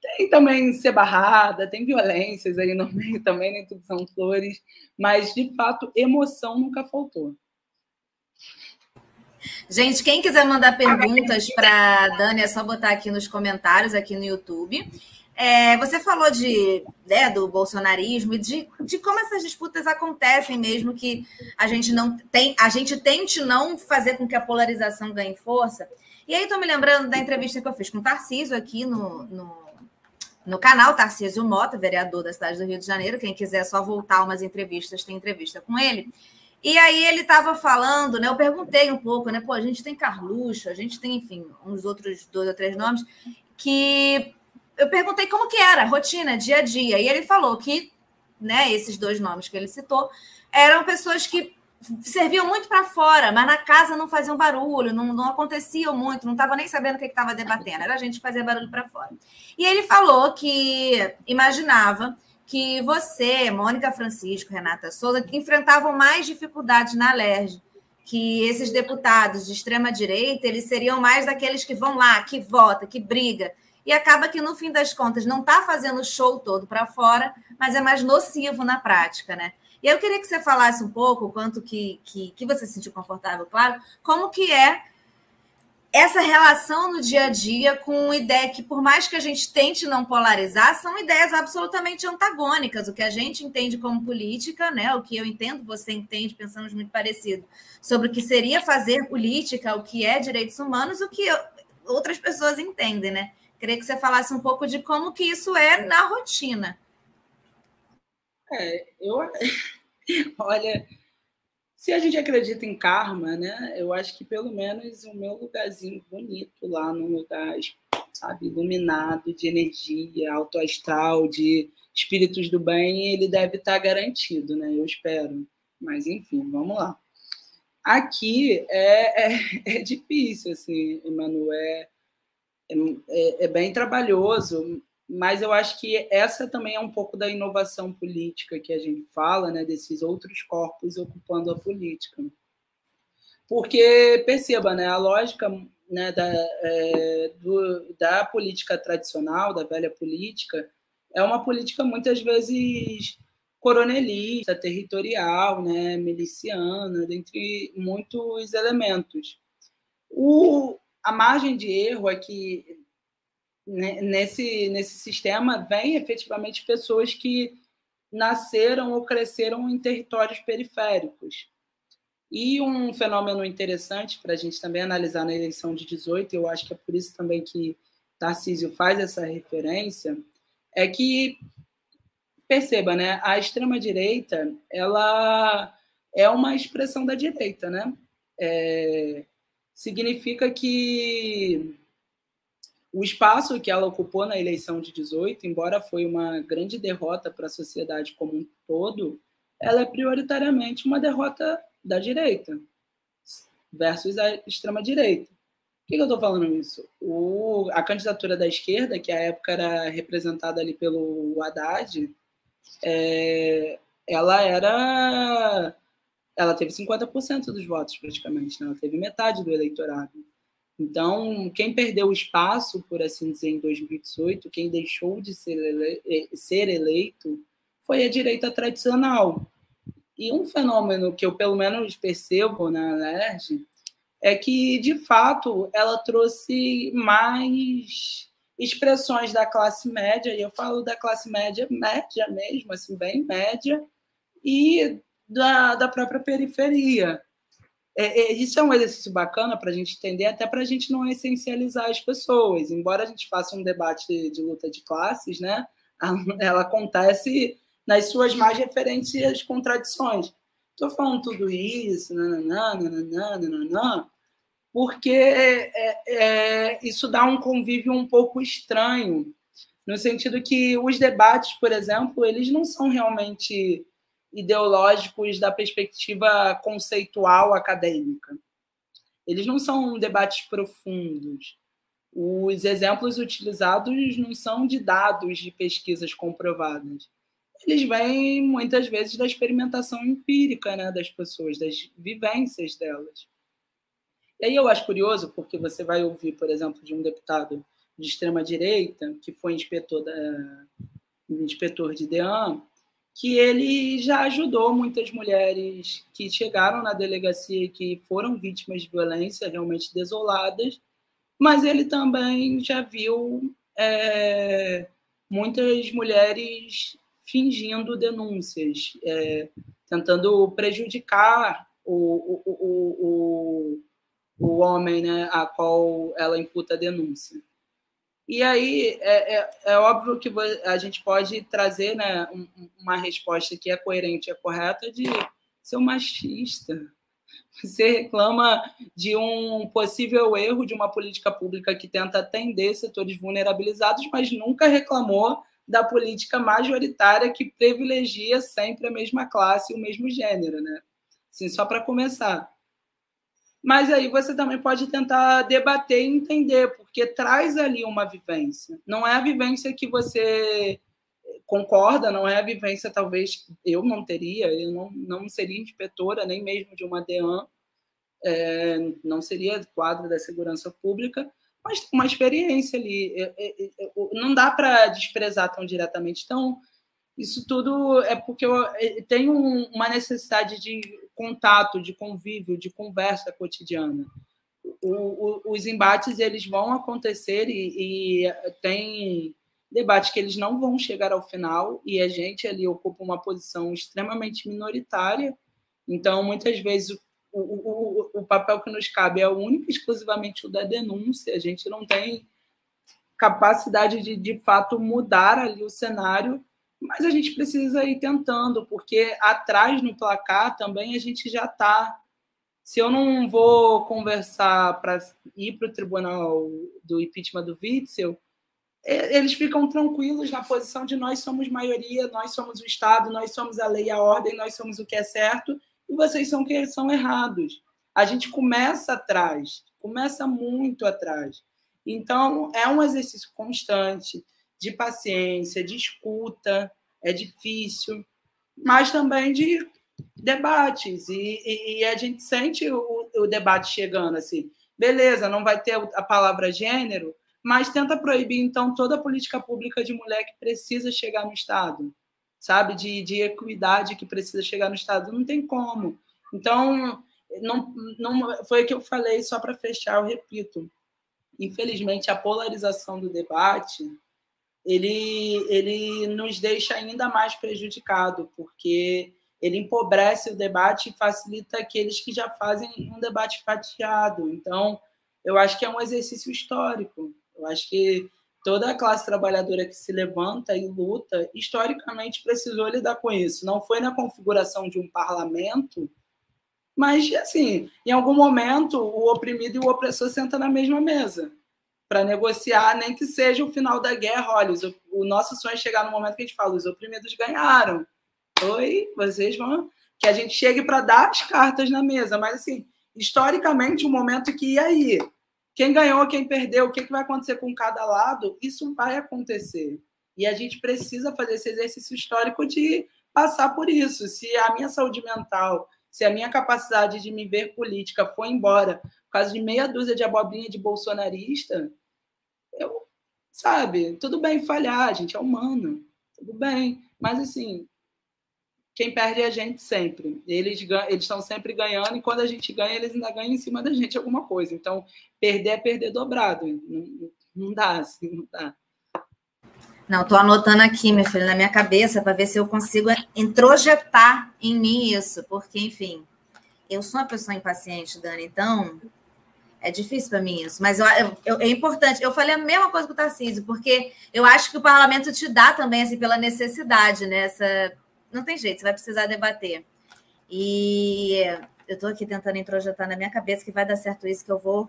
tem também ser barrada, tem violências aí no meio também, nem tudo são flores, mas de fato emoção nunca faltou. Gente, quem quiser mandar perguntas para Dani, é só botar aqui nos comentários, aqui no YouTube. É, você falou de, né, do bolsonarismo e de, de como essas disputas acontecem mesmo que a gente não tem, a gente tente não fazer com que a polarização ganhe força. E aí estou me lembrando da entrevista que eu fiz com o Tarcísio aqui no, no, no canal, Tarcísio Mota, vereador da cidade do Rio de Janeiro. Quem quiser só voltar umas entrevistas, tem entrevista com ele. E aí ele estava falando, né? Eu perguntei um pouco, né? Pô, a gente tem Carluxo, a gente tem, enfim, uns outros dois ou três nomes, que eu perguntei como que era, rotina, dia a dia. E ele falou que, né, esses dois nomes que ele citou, eram pessoas que serviam muito para fora, mas na casa não faziam barulho, não, não aconteciam muito, não estava nem sabendo o que estava debatendo, era a gente fazia barulho para fora. E ele falou que imaginava que você, Mônica Francisco, Renata Souza, enfrentavam mais dificuldades na LERJ, que esses deputados de extrema direita, eles seriam mais daqueles que vão lá, que vota, que briga, e acaba que no fim das contas não está fazendo o show todo para fora, mas é mais nocivo na prática, né? E eu queria que você falasse um pouco quanto que, que, que você se sentiu confortável, claro, como que é essa relação no dia a dia com ideia que, por mais que a gente tente não polarizar, são ideias absolutamente antagônicas. O que a gente entende como política, né? O que eu entendo, você entende, pensamos muito parecido, sobre o que seria fazer política, o que é direitos humanos, o que outras pessoas entendem, né? Queria que você falasse um pouco de como que isso é na rotina. É, eu olha, se a gente acredita em karma, né? Eu acho que pelo menos o meu lugarzinho bonito lá, num lugar, sabe, iluminado de energia, alto astral, de espíritos do bem, ele deve estar garantido, né? Eu espero. Mas enfim, vamos lá. Aqui é, é, é difícil, assim, Emanuel. É, é, é bem trabalhoso, mas eu acho que essa também é um pouco da inovação política que a gente fala, né, desses outros corpos ocupando a política. Porque, perceba, né, a lógica né, da, é, do, da política tradicional, da velha política, é uma política muitas vezes coronelista, territorial, né, miliciana, dentre muitos elementos. O, a margem de erro é que nesse, nesse sistema vem efetivamente pessoas que nasceram ou cresceram em territórios periféricos. E um fenômeno interessante para a gente também analisar na eleição de 18, eu acho que é por isso também que Tarcísio faz essa referência, é que perceba, né, a extrema direita, ela é uma expressão da direita, né? É, significa que O espaço que ela ocupou na eleição de 18, embora foi uma grande derrota para a sociedade como um todo, ela é prioritariamente uma derrota da direita versus a extrema-direita. Por que, eu estou falando isso? O, a candidatura da esquerda, que à época era representada ali pelo Haddad, é, ela era. Ela teve 50% dos votos, praticamente, né? ela teve metade do eleitorado. Então, quem perdeu espaço, por assim dizer, em 2018, quem deixou de ser, eh, ser eleito, foi a direita tradicional. E um fenômeno que eu, pelo menos, percebo na LERJ é que, de fato, ela trouxe mais expressões da classe média, e eu falo da classe média, média mesmo, assim, bem média, e da, da própria periferia. É, é, isso é um exercício bacana para a gente entender, até para a gente não essencializar as pessoas. Embora a gente faça um debate de, de luta de classes, né, ela acontece nas suas mais referentes contradições. Estou falando tudo isso, nananã, nananã, nananã, porque é, é, isso dá um convívio um pouco estranho, no sentido que os debates, por exemplo, eles não são realmente ideológicos da perspectiva conceitual acadêmica. Eles não são debates profundos. Os exemplos utilizados não são de dados de pesquisas comprovadas. Eles vêm muitas vezes da experimentação empírica né, das pessoas, das vivências delas. E aí eu acho curioso, porque você vai ouvir, por exemplo, de um deputado de extrema-direita, que foi inspetor, da, inspetor de DEAN, que ele já ajudou muitas mulheres que chegaram na delegacia e que foram vítimas de violência, realmente desoladas, mas ele também já viu é, muitas mulheres fingindo denúncias, é, tentando prejudicar o, o, o, o, homem né, a qual ela imputa a denúncia. E aí é, é, é, óbvio que a gente pode trazer né, uma resposta que é coerente e é correta de ser um machista. Você reclama de um possível erro de uma política pública que tenta atender setores vulnerabilizados, mas nunca reclamou da política majoritária que privilegia sempre a mesma classe e o mesmo gênero, né? Assim, só para começar. Mas aí você também pode tentar debater e entender, porque traz ali uma vivência. Não é a vivência que você concorda, não é a vivência, talvez eu não teria, eu não, não seria inspetora nem mesmo de uma DEAN, é, não seria quadro da segurança pública, mas uma experiência ali. É, é, é, não dá para desprezar tão diretamente. Então, isso tudo é porque eu tenho uma necessidade de contato, de convívio, de conversa cotidiana. O, o, os embates eles vão acontecer e, e, tem debates que eles não vão chegar ao final e a gente ali ocupa uma posição extremamente minoritária. Então, muitas vezes o, o, o papel que nos cabe é o único exclusivamente o da denúncia. A gente não tem capacidade de, de fato, mudar ali o cenário mas a gente precisa ir tentando, porque atrás no placar também a gente já está. Se eu não vou conversar para ir para o tribunal do impeachment do Witzel, eles ficam tranquilos na posição de nós somos maioria, nós somos o Estado, nós somos a lei e a ordem, nós somos o que é certo, e vocês são que são errados. A gente começa atrás, começa muito atrás. Então, é um exercício constante de paciência, de escuta, é difícil, mas também de debates. E, e, e a gente sente o, o, debate chegando assim. Beleza, não vai ter a palavra gênero, mas tenta proibir, então, toda a política pública de mulher que precisa chegar no Estado, sabe? De, de equidade que precisa chegar no Estado. Não tem como. Então, não, não foi o que eu falei, só para fechar, eu repito. Infelizmente, a polarização do debate ele, ele nos deixa ainda mais prejudicado, porque ele empobrece o debate e facilita aqueles que já fazem um debate fatiado. Então, eu acho que é um exercício histórico. Eu acho que toda a classe trabalhadora que se levanta e luta, historicamente precisou lidar com isso. Não foi na configuração de um parlamento, mas, assim, em algum momento, o oprimido e o opressor sentam na mesma mesa. Para negociar, nem que seja o final da guerra. Olha, os, o nosso sonho é chegar no momento que a gente fala: os oprimidos ganharam. Oi, vocês vão. Que a gente chegue para dar as cartas na mesa. Mas, assim, historicamente, um momento que, e aí? Quem ganhou, quem perdeu, o que, que vai acontecer com cada lado? Isso vai acontecer. E a gente precisa fazer esse exercício histórico de passar por isso. Se a minha saúde mental, se a minha capacidade de me ver política foi embora por causa de meia dúzia de abobrinha de bolsonarista, eu, sabe, tudo bem falhar, a gente é humano, tudo bem. Mas, assim, quem perde é a gente sempre. Eles eles estão sempre ganhando e quando a gente ganha, eles ainda ganham em cima da gente alguma coisa. Então, perder é perder dobrado. Não, não dá, assim, não dá. Não, estou anotando aqui, meu filho, na minha cabeça, para ver se eu consigo introjetar em mim isso, porque, enfim, eu sou uma pessoa impaciente, Dani, então é difícil para mim isso. Mas eu, eu, é importante. Eu falei a mesma coisa com o Tarcísio, porque eu acho que o parlamento te dá também, assim, pela necessidade, né? Essa, não tem jeito, você vai precisar debater. E eu estou aqui tentando introjetar na minha cabeça que vai dar certo isso, que eu vou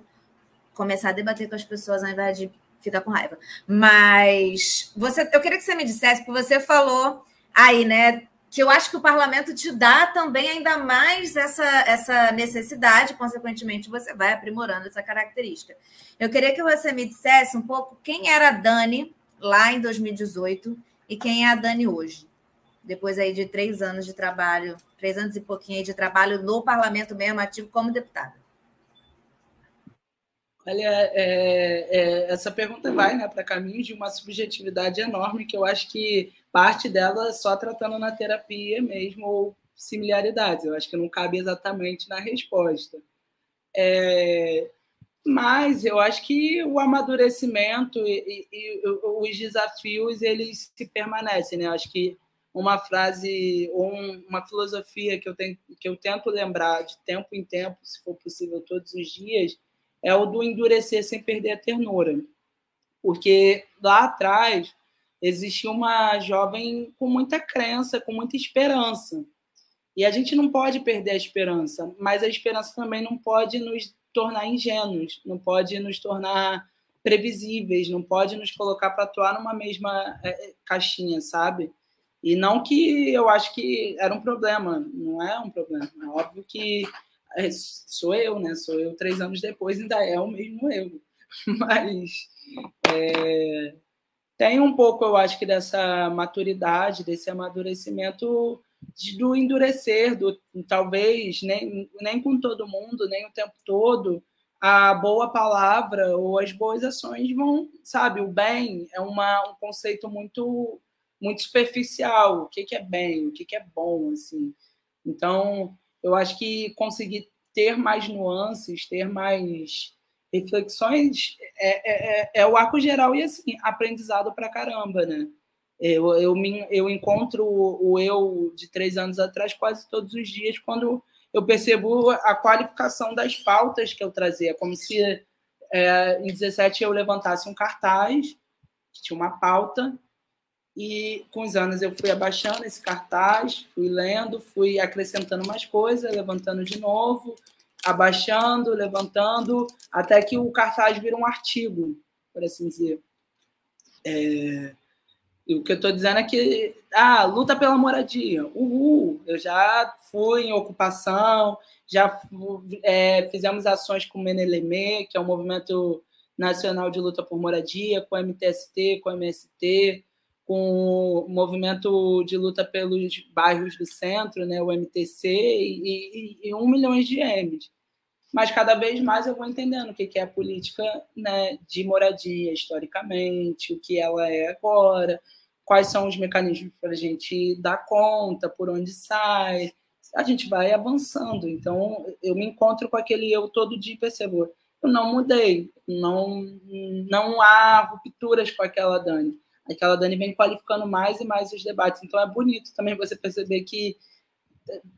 começar a debater com as pessoas ao invés de ficar com raiva. Mas você, eu queria que você me dissesse, porque você falou aí, né, que eu acho que o parlamento te dá também ainda mais essa, essa necessidade, consequentemente, você vai aprimorando essa característica. Eu queria que você me dissesse um pouco quem era a Dani lá em 2018 e quem é a Dani hoje, depois aí de três anos de trabalho, três anos e pouquinho de trabalho no parlamento mesmo, ativo como deputada. Olha, é, é, essa pergunta vai né, para caminho de uma subjetividade enorme, que eu acho que parte dela só tratando na terapia mesmo, ou similaridades. Eu acho que não cabe exatamente na resposta. É, mas eu acho que o amadurecimento e, e, e, os desafios eles se permanecem. Né? Eu acho que uma frase ou uma filosofia que eu, tenho, que eu tento lembrar de tempo em tempo, se for possível, todos os dias, é o do endurecer sem perder a ternura. Porque lá atrás existia uma jovem com muita crença, com muita esperança. E a gente não pode perder a esperança, mas a esperança também não pode nos tornar ingênuos, não pode nos tornar previsíveis, não pode nos colocar para atuar numa mesma é, caixinha, sabe? E não que eu acho que era um problema, não é um problema. É óbvio que é, sou eu, né? Sou eu três anos depois, ainda é o mesmo eu. Mas é, tem um pouco, eu acho que, dessa maturidade, desse amadurecimento de, do endurecer, do talvez nem, nem com todo mundo, nem o tempo todo, a boa palavra ou as boas ações vão, sabe, o bem é uma, um conceito muito muito superficial, o que, que é bem, o que, que é bom, assim. Então, eu acho que conseguir ter mais nuances, ter mais reflexões é, é, é, é o arco geral e assim aprendizado para caramba, né? Eu, eu, me, eu encontro o, o eu de três anos atrás quase todos os dias quando eu percebo a qualificação das pautas que eu trazia, como se é, em 17 eu levantasse um cartaz que tinha uma pauta e com os anos eu fui abaixando esse cartaz, fui lendo, fui acrescentando mais coisas, levantando de novo, abaixando, levantando, até que o cartaz vira um artigo, por assim dizer. É... E o que eu estou dizendo é que, ah, luta pela moradia, uhul, eu já fui em ocupação, já é, fizemos ações com o Meneleme, que é o Movimento Nacional de Luta por Moradia, com o MTST, com o MST, com o movimento de luta pelos bairros do centro, né, o MTC, e, e, e um milhão de M's. Mas cada vez mais eu vou entendendo o que é a política né, de moradia historicamente, o que ela é agora, quais são os mecanismos para a gente dar conta, por onde sai. A gente vai avançando. Então, eu me encontro com aquele eu todo dia percebo, eu não mudei, não, não há rupturas com aquela Dani aquela Dani vem qualificando mais e mais os debates. Então é bonito também você perceber que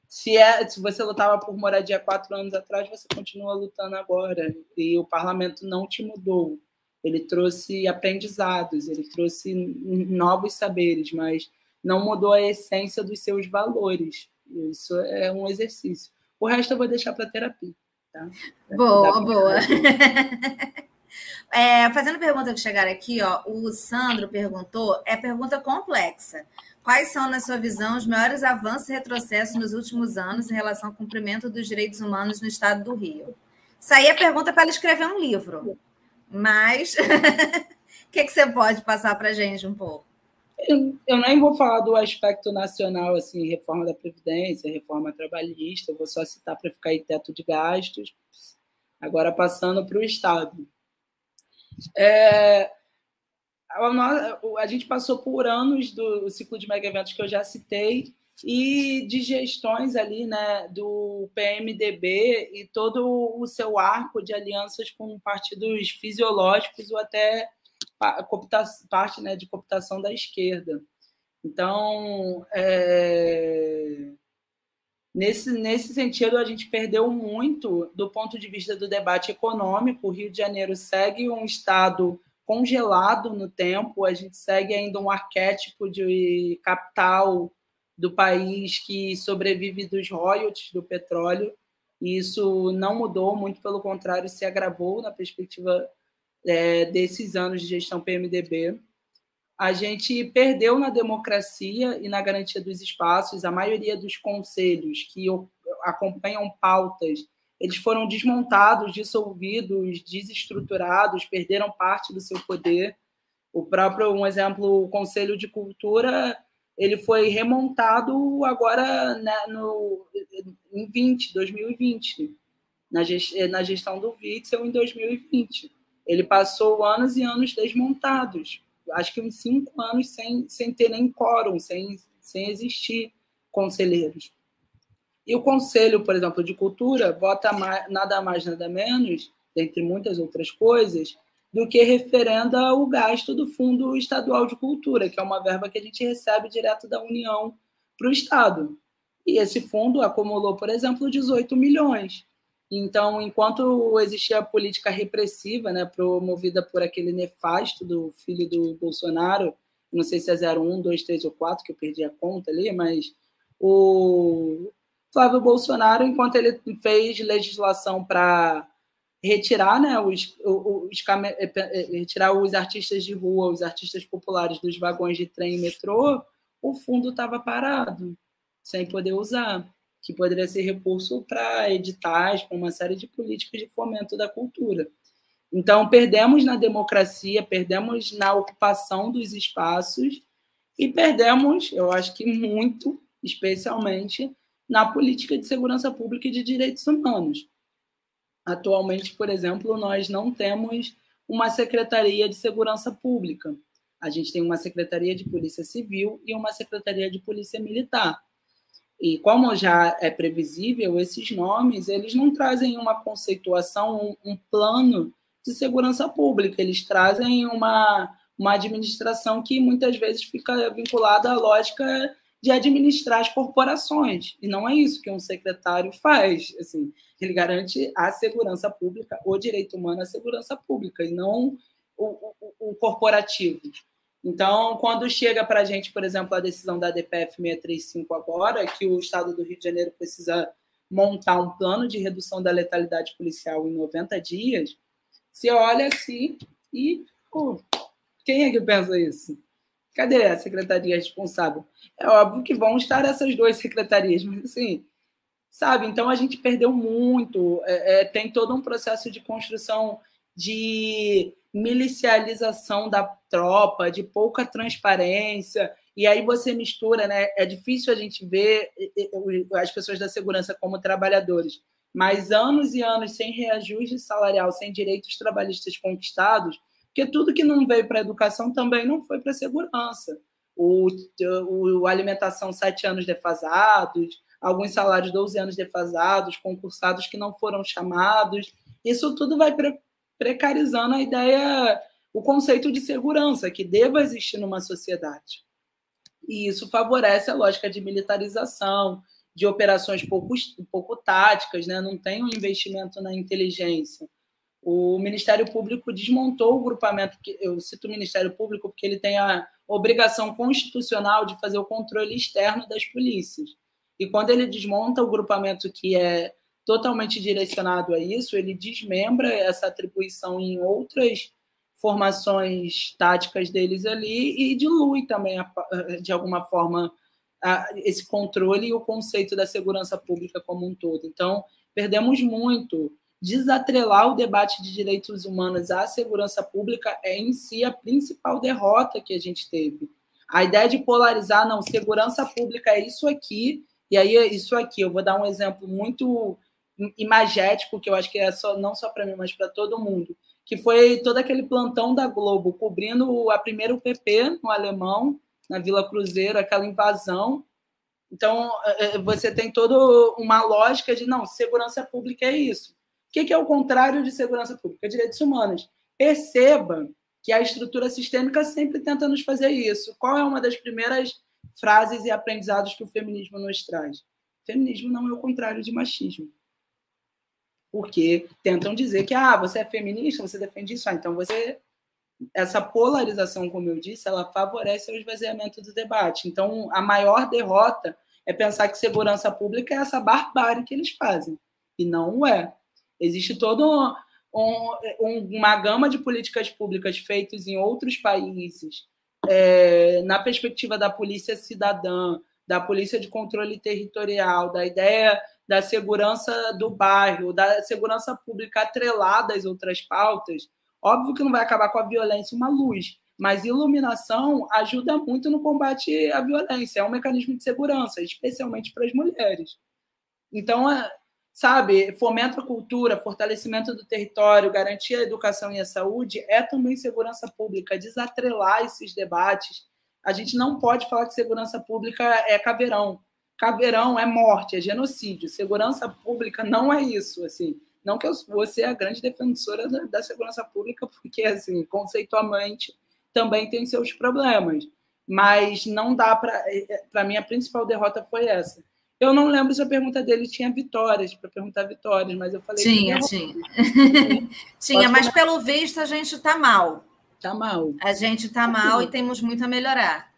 se, é, se você lutava por moradia quatro anos atrás, você continua lutando agora. E o parlamento não te mudou. Ele trouxe aprendizados, ele trouxe novos saberes, mas não mudou a essência dos seus valores. Isso é um exercício. O resto eu vou deixar para terapia. Tá? Boa, boa. É, fazendo pergunta que chegaram aqui, ó, o Sandro perguntou, é pergunta complexa. Quais são, na sua visão, os maiores avanços e retrocessos nos últimos anos em relação ao cumprimento dos direitos humanos no estado do Rio? Isso aí é pergunta para ela escrever um livro. Mas o que, que você pode passar para a gente um pouco? Eu, nem vou falar do aspecto nacional, assim, reforma da Previdência, reforma trabalhista, vou só citar para ficar aí teto de gastos. Agora passando para o Estado. É, a, a, gente passou por anos do ciclo de mega eventos que eu já citei e de gestões ali, né, do PMDB e todo o seu arco de alianças com partidos fisiológicos ou até parte né, de cooptação da esquerda. Então, é... nesse, nesse sentido, a gente perdeu muito do ponto de vista do debate econômico. O Rio de Janeiro segue um estado congelado no tempo, a gente segue ainda um arquétipo de capital do país que sobrevive dos royalties do petróleo. E isso não mudou, muito pelo contrário, se agravou na perspectiva é, desses anos de gestão PMDB. A gente perdeu na democracia e na garantia dos espaços. A maioria dos conselhos que acompanham pautas, eles foram desmontados, dissolvidos, desestruturados, perderam parte do seu poder. O próprio, um exemplo, o Conselho de Cultura, ele foi remontado agora né, no, em 20, 2020, na, gestão do Witzel em 2020. Ele passou anos e anos desmontados, acho que uns cinco anos sem, sem ter nem quórum, sem, sem existir conselheiros. E o Conselho, por exemplo, de Cultura vota mais, nada mais, nada menos, dentre muitas outras coisas, do que referenda o gasto do Fundo Estadual de Cultura, que é uma verba que a gente recebe direto da União para o Estado. E esse fundo acumulou, por exemplo, 18 milhões. Então, enquanto existia a política repressiva, né, promovida por aquele nefasto do filho do Bolsonaro, não sei se é 01, 2, 3 ou 4, que eu perdi a conta ali, mas o Flávio Bolsonaro, enquanto ele fez legislação para retirar, né, os, os, eh, eh, retirar os artistas de rua, os artistas populares dos vagões de trem e metrô, o fundo estava parado, sem poder usar que poderia ser recurso para editais, para uma série de políticas de fomento da cultura. Então, perdemos na democracia, perdemos na ocupação dos espaços e perdemos, eu acho que muito, especialmente, na política de segurança pública e de direitos humanos. Atualmente, por exemplo, nós não temos uma secretaria de segurança pública. A gente tem uma secretaria de polícia civil e uma secretaria de polícia militar. E como já é previsível, esses nomes eles não trazem uma conceituação, um, um plano de segurança pública, eles trazem uma, uma administração que muitas vezes fica vinculada à lógica de administrar as corporações. E não é isso que um secretário faz. Assim, ele garante a segurança pública, o direito humano à segurança pública, e não o, o, o corporativo. Então, quando chega para a gente, por exemplo, a decisão da DPF 635 agora, que o Estado do Rio de Janeiro precisa montar um plano de redução da letalidade policial em 90 dias, você olha assim e pô, quem é que pensa isso? Cadê a secretaria responsável? É óbvio que vão estar essas duas secretarias, mas assim, sabe? Então a gente perdeu muito. É, é, tem todo um processo de construção de milicialização da tropa, de pouca transparência, e aí você mistura, né? É difícil a gente ver as pessoas da segurança como trabalhadores, mas anos e anos sem reajuste salarial, sem direitos trabalhistas conquistados, porque tudo que não veio para a educação também não foi para a segurança. O, o, alimentação sete anos defasados, alguns salários 12 anos defasados, concursados que não foram chamados. Isso tudo vai precarizando a ideia, o conceito de segurança que deva existir numa sociedade. E isso favorece a lógica de militarização, de operações pouco, pouco táticas, né? não tem um investimento na inteligência. O Ministério Público desmontou o grupamento, eu cito o Ministério Público porque ele tem a obrigação constitucional de fazer o controle externo das polícias. E quando ele desmonta o grupamento que é totalmente direcionado a isso, ele desmembra essa atribuição em outras formações táticas deles ali e dilui também, de alguma forma, esse controle e o conceito da segurança pública como um todo. Então, perdemos muito. Desatrelar o debate de direitos humanos à segurança pública é, em si, a principal derrota que a gente teve. A ideia de polarizar, não, segurança pública é isso aqui, e aí é isso aqui. Eu vou dar um exemplo muito imagético, que eu acho que é só, não só para mim, mas para todo mundo, que foi todo aquele plantão da Globo cobrindo a primeira UPP no alemão, na Vila Cruzeiro, aquela invasão. Então, é, é, você tem toda uma lógica de, não, segurança pública é isso. O que é o contrário de segurança pública? Direitos humanos. Perceba que a estrutura sistêmica sempre tenta nos fazer isso. Qual é uma das primeiras frases e aprendizados que o feminismo nos traz? Feminismo não é o contrário de machismo. Porque tentam dizer que ah, você é feminista, você defende isso, ah, então você essa polarização, como eu disse, ela favorece o esvaziamento do debate. Então, a maior derrota é pensar que segurança pública é essa barbárie que eles fazem. E não é. Existe toda um, um, uma gama de políticas públicas feitas em outros países, é, na perspectiva da polícia cidadã, da polícia de controle territorial, da ideia da segurança do bairro, da segurança pública atrelada às outras pautas, Óbvio que não vai acabar com a violência uma luz, mas iluminação ajuda muito no combate à violência. É um mecanismo de segurança, especialmente para as mulheres. Então, é, sabe, fomento à cultura, fortalecimento do território, garantir a educação e a saúde é também segurança pública. Desatrelar esses debates. A gente não pode falar que segurança pública é caveirão. Caveirão é morte, é genocídio. Segurança pública não é isso, assim. Não que eu vou ser a grande defensora da, da segurança pública, porque, assim, conceitualmente também tem seus problemas. Mas não dá para. É, é, para mim, a principal derrota foi essa. Eu não lembro se a pergunta dele tinha vitórias, para perguntar vitórias, mas eu falei. Tinha, tinha. tinha, mas pelo visto a gente está mal. Está mal. A gente está mal e temos muito a melhorar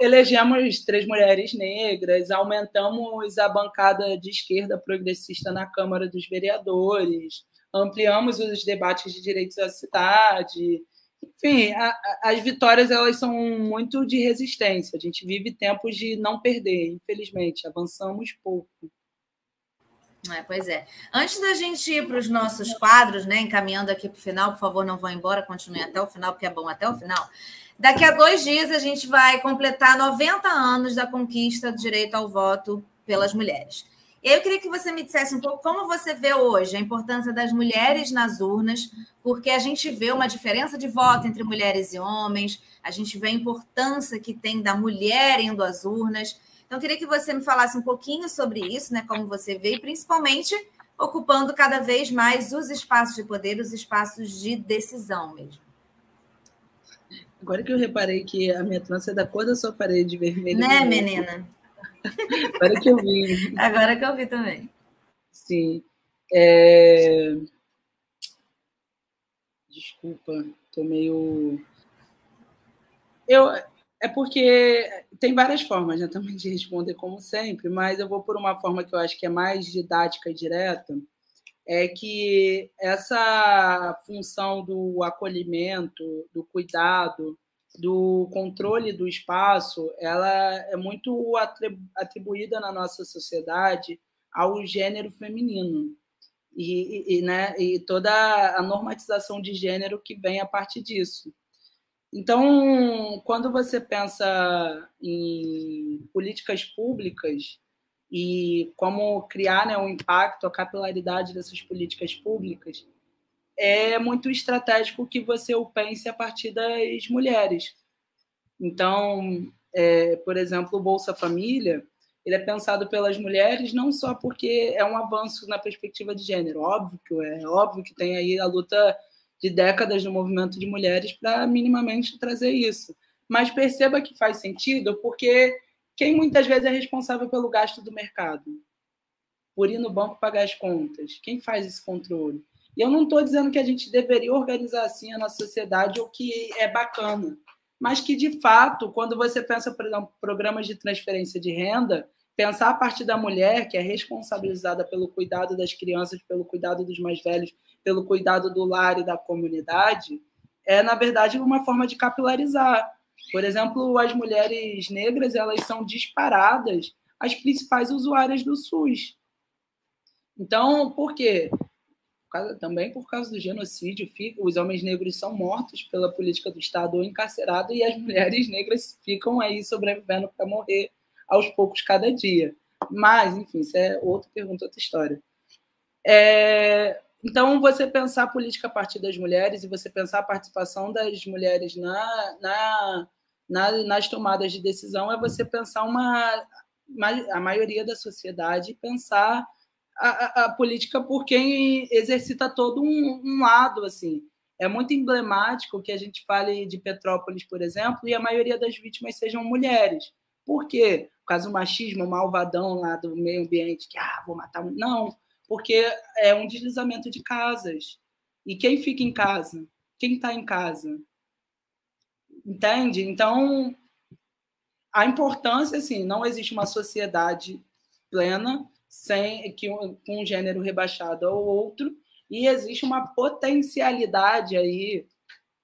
elegemos três mulheres negras, aumentamos a bancada de esquerda progressista na Câmara dos Vereadores, ampliamos os debates de direitos à cidade. Enfim, a, a, as vitórias elas são muito de resistência. A gente vive tempos de não perder, infelizmente. Avançamos pouco. É, pois é. Antes da gente ir para os nossos quadros, né, encaminhando aqui para o final, por favor, não vão embora, continue até o final, porque é bom até o final. Daqui a dois dias a gente vai completar 90 anos da conquista do direito ao voto pelas mulheres. Eu queria que você me dissesse um pouco como você vê hoje a importância das mulheres nas urnas, porque a gente vê uma diferença de voto entre mulheres e homens, a gente vê a importância que tem da mulher indo às urnas. Então, eu queria que você me falasse um pouquinho sobre isso, né? Como você vê, e principalmente ocupando cada vez mais os espaços de poder, os espaços de decisão mesmo. Agora que eu reparei que a minha trança é da cor da sua parede vermelha. Né, menina? Agora que eu vi. Agora que eu vi também. Sim. É... Desculpa, tô meio. Eu, é porque tem várias formas né, também de responder, como sempre, mas eu vou por uma forma que eu acho que é mais didática e direta é que essa função do acolhimento, do cuidado, do controle do espaço, ela é muito atribuída na nossa sociedade ao gênero feminino e, e, né, e toda a normatização de gênero que vem a partir disso. Então, quando você pensa em políticas públicas, e como criar né, um impacto, a capilaridade dessas políticas públicas, é muito estratégico que você o pense a partir das mulheres. Então, é, por exemplo, o Bolsa Família, ele é pensado pelas mulheres não só porque é um avanço na perspectiva de gênero, óbvio que é, óbvio que tem aí a luta de décadas no movimento de mulheres para minimamente trazer isso. Mas perceba que faz sentido porque quem muitas vezes é responsável pelo gasto do mercado? Por ir no banco pagar as contas. Quem faz esse controle? E eu não estou dizendo que a gente deveria organizar assim a nossa sociedade ou que é bacana, mas que, de fato, quando você pensa, por exemplo, programas de transferência de renda, pensar a partir da mulher, que é responsabilizada pelo cuidado das crianças, pelo cuidado dos mais velhos, pelo cuidado do lar e da comunidade, é, na verdade, uma forma de capilarizar. Por exemplo, as mulheres negras, elas são disparadas as principais usuárias do SUS. Então, por quê? Também por causa do genocídio, os homens negros são mortos pela política do Estado ou encarcerados e as mulheres negras ficam aí sobrevivendo para morrer aos poucos cada dia. Mas, enfim, isso é outra pergunta, outra história. É, então, você pensar a política a partir das mulheres e você pensar a participação das mulheres na, na, na, nas tomadas de decisão é você pensar uma, a maioria da sociedade pensar a, a, a política por quem exercita todo um, um lado assim. É muito emblemático que a gente fale de Petrópolis, por exemplo, e a maioria das vítimas sejam mulheres. Por quê? Por causa do machismo, malvadão lá do meio ambiente, que, ah, vou matar. Não, porque é um deslizamento de casas. E quem fica em casa? Quem está em casa? Entende? Então, a importância, assim, não existe uma sociedade plena sem que com um gênero rebaixado ao outro, e existe uma potencialidade aí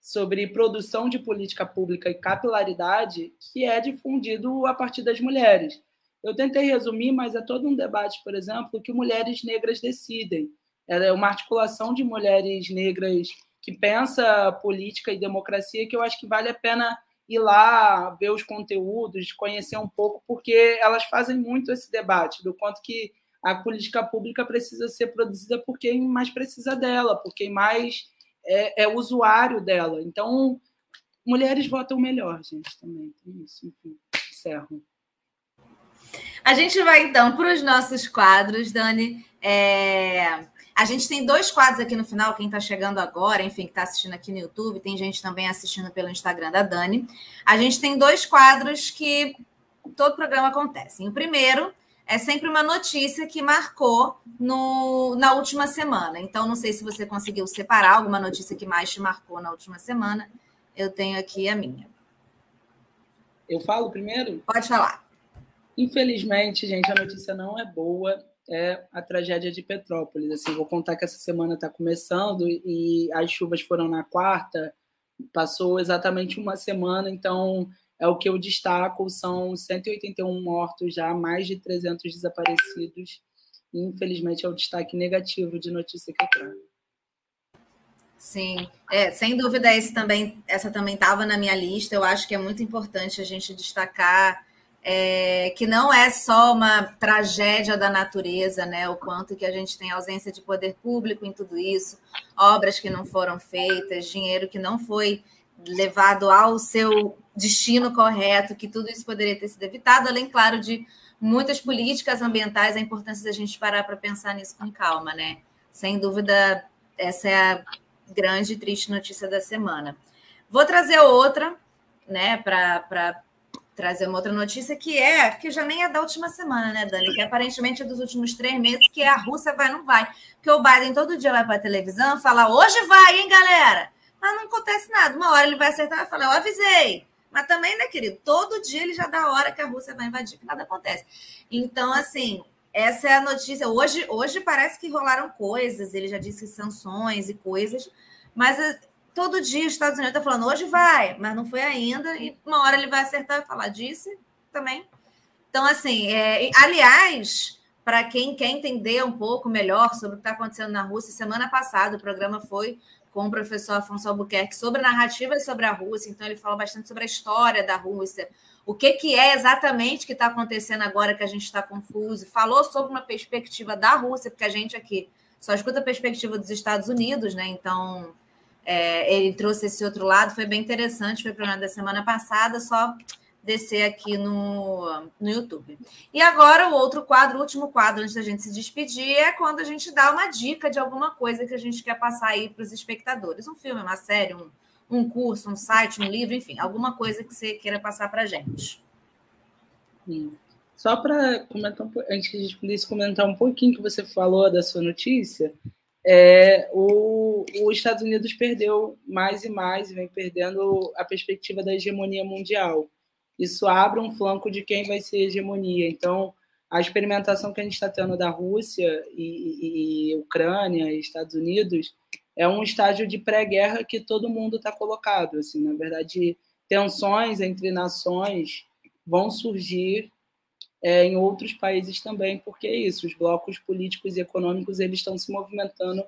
sobre produção de política pública e capilaridade que é difundido a partir das mulheres. Eu tentei resumir, mas é todo um debate, por exemplo, que mulheres negras decidem. Ela é uma articulação de mulheres negras que pensa política e democracia que eu acho que vale a pena ir lá ver os conteúdos, conhecer um pouco, porque elas fazem muito esse debate do quanto que a política pública precisa ser produzida por quem mais precisa dela, por quem mais é, é usuário dela. Então, mulheres votam melhor, gente, também. Isso, enfim, encerro. A gente vai então para os nossos quadros, Dani. É... A gente tem dois quadros aqui no final, quem está chegando agora, enfim, que está assistindo aqui no YouTube, tem gente também assistindo pelo Instagram da Dani. A gente tem dois quadros que todo programa acontece. O primeiro é sempre uma notícia que marcou no, na última semana. Então, não sei se você conseguiu separar alguma notícia que mais te marcou na última semana. Eu tenho aqui a minha. Eu falo primeiro? Pode falar. Infelizmente, gente, a notícia não é boa. É a tragédia de Petrópolis. Assim, vou contar que essa semana está começando e as chuvas foram na quarta. Passou exatamente uma semana, então é o que eu destaco, são 181 mortos já, mais de 300 desaparecidos. Infelizmente, é o destaque negativo de notícia que eu trago. Sim, é, sem dúvida esse também, essa também estava na minha lista. Eu acho que é muito importante a gente destacar é, que não é só uma tragédia da natureza, né? O quanto que a gente tem ausência de poder público em tudo isso, obras que não foram feitas, dinheiro que não foi levado ao seu destino correto, que tudo isso poderia ter sido evitado, além, claro, de muitas políticas ambientais, a importância da gente parar para pensar nisso com calma, né? Sem dúvida, essa é a grande e triste notícia da semana. Vou trazer outra, né, para trazer uma outra notícia que é, que já nem é da última semana, né, Dani? Que aparentemente é dos últimos três meses, que é a Rússia vai não vai. Porque o Biden todo dia vai para a televisão falar, hoje vai, hein, galera? Mas não acontece nada. Uma hora ele vai acertar e falar, eu avisei. Mas também, né, querido? Todo dia ele já dá a hora que a Rússia vai invadir, que nada acontece. Então, assim, essa é a notícia. Hoje, hoje parece que rolaram coisas, ele já disse sanções e coisas, mas todo dia os Estados Unidos está falando, hoje vai, mas não foi ainda, e uma hora ele vai acertar e falar, disse também. Então, assim, é, aliás, para quem quer entender um pouco melhor sobre o que está acontecendo na Rússia, semana passada o programa foi com o professor Afonso Albuquerque sobre narrativas sobre a Rússia, então ele falou bastante sobre a história da Rússia, o que, que é exatamente que está acontecendo agora que a gente está confuso, falou sobre uma perspectiva da Rússia, porque a gente aqui só escuta a perspectiva dos Estados Unidos, né? Então é, ele trouxe esse outro lado, foi bem interessante, foi para da semana passada, só descer aqui no, no YouTube. E agora o outro quadro, o último quadro, antes da gente se despedir, é quando a gente dá uma dica de alguma coisa que a gente quer passar aí para os espectadores. Um filme, uma série, um, um curso, um site, um livro, enfim, alguma coisa que você queira passar para a gente. Só para comentar, antes de comentar um pouquinho que você falou da sua notícia, é, o, os Estados Unidos perdeu mais e mais, vem perdendo a perspectiva da hegemonia mundial isso abre um flanco de quem vai ser hegemonia. Então, a experimentação que a gente está tendo da Rússia e, e, e Ucrânia e Estados Unidos é um estágio de pré-guerra que todo mundo está colocado. Assim, na verdade, tensões entre nações vão surgir é, em outros países também, porque é isso, os blocos políticos e econômicos eles estão se movimentando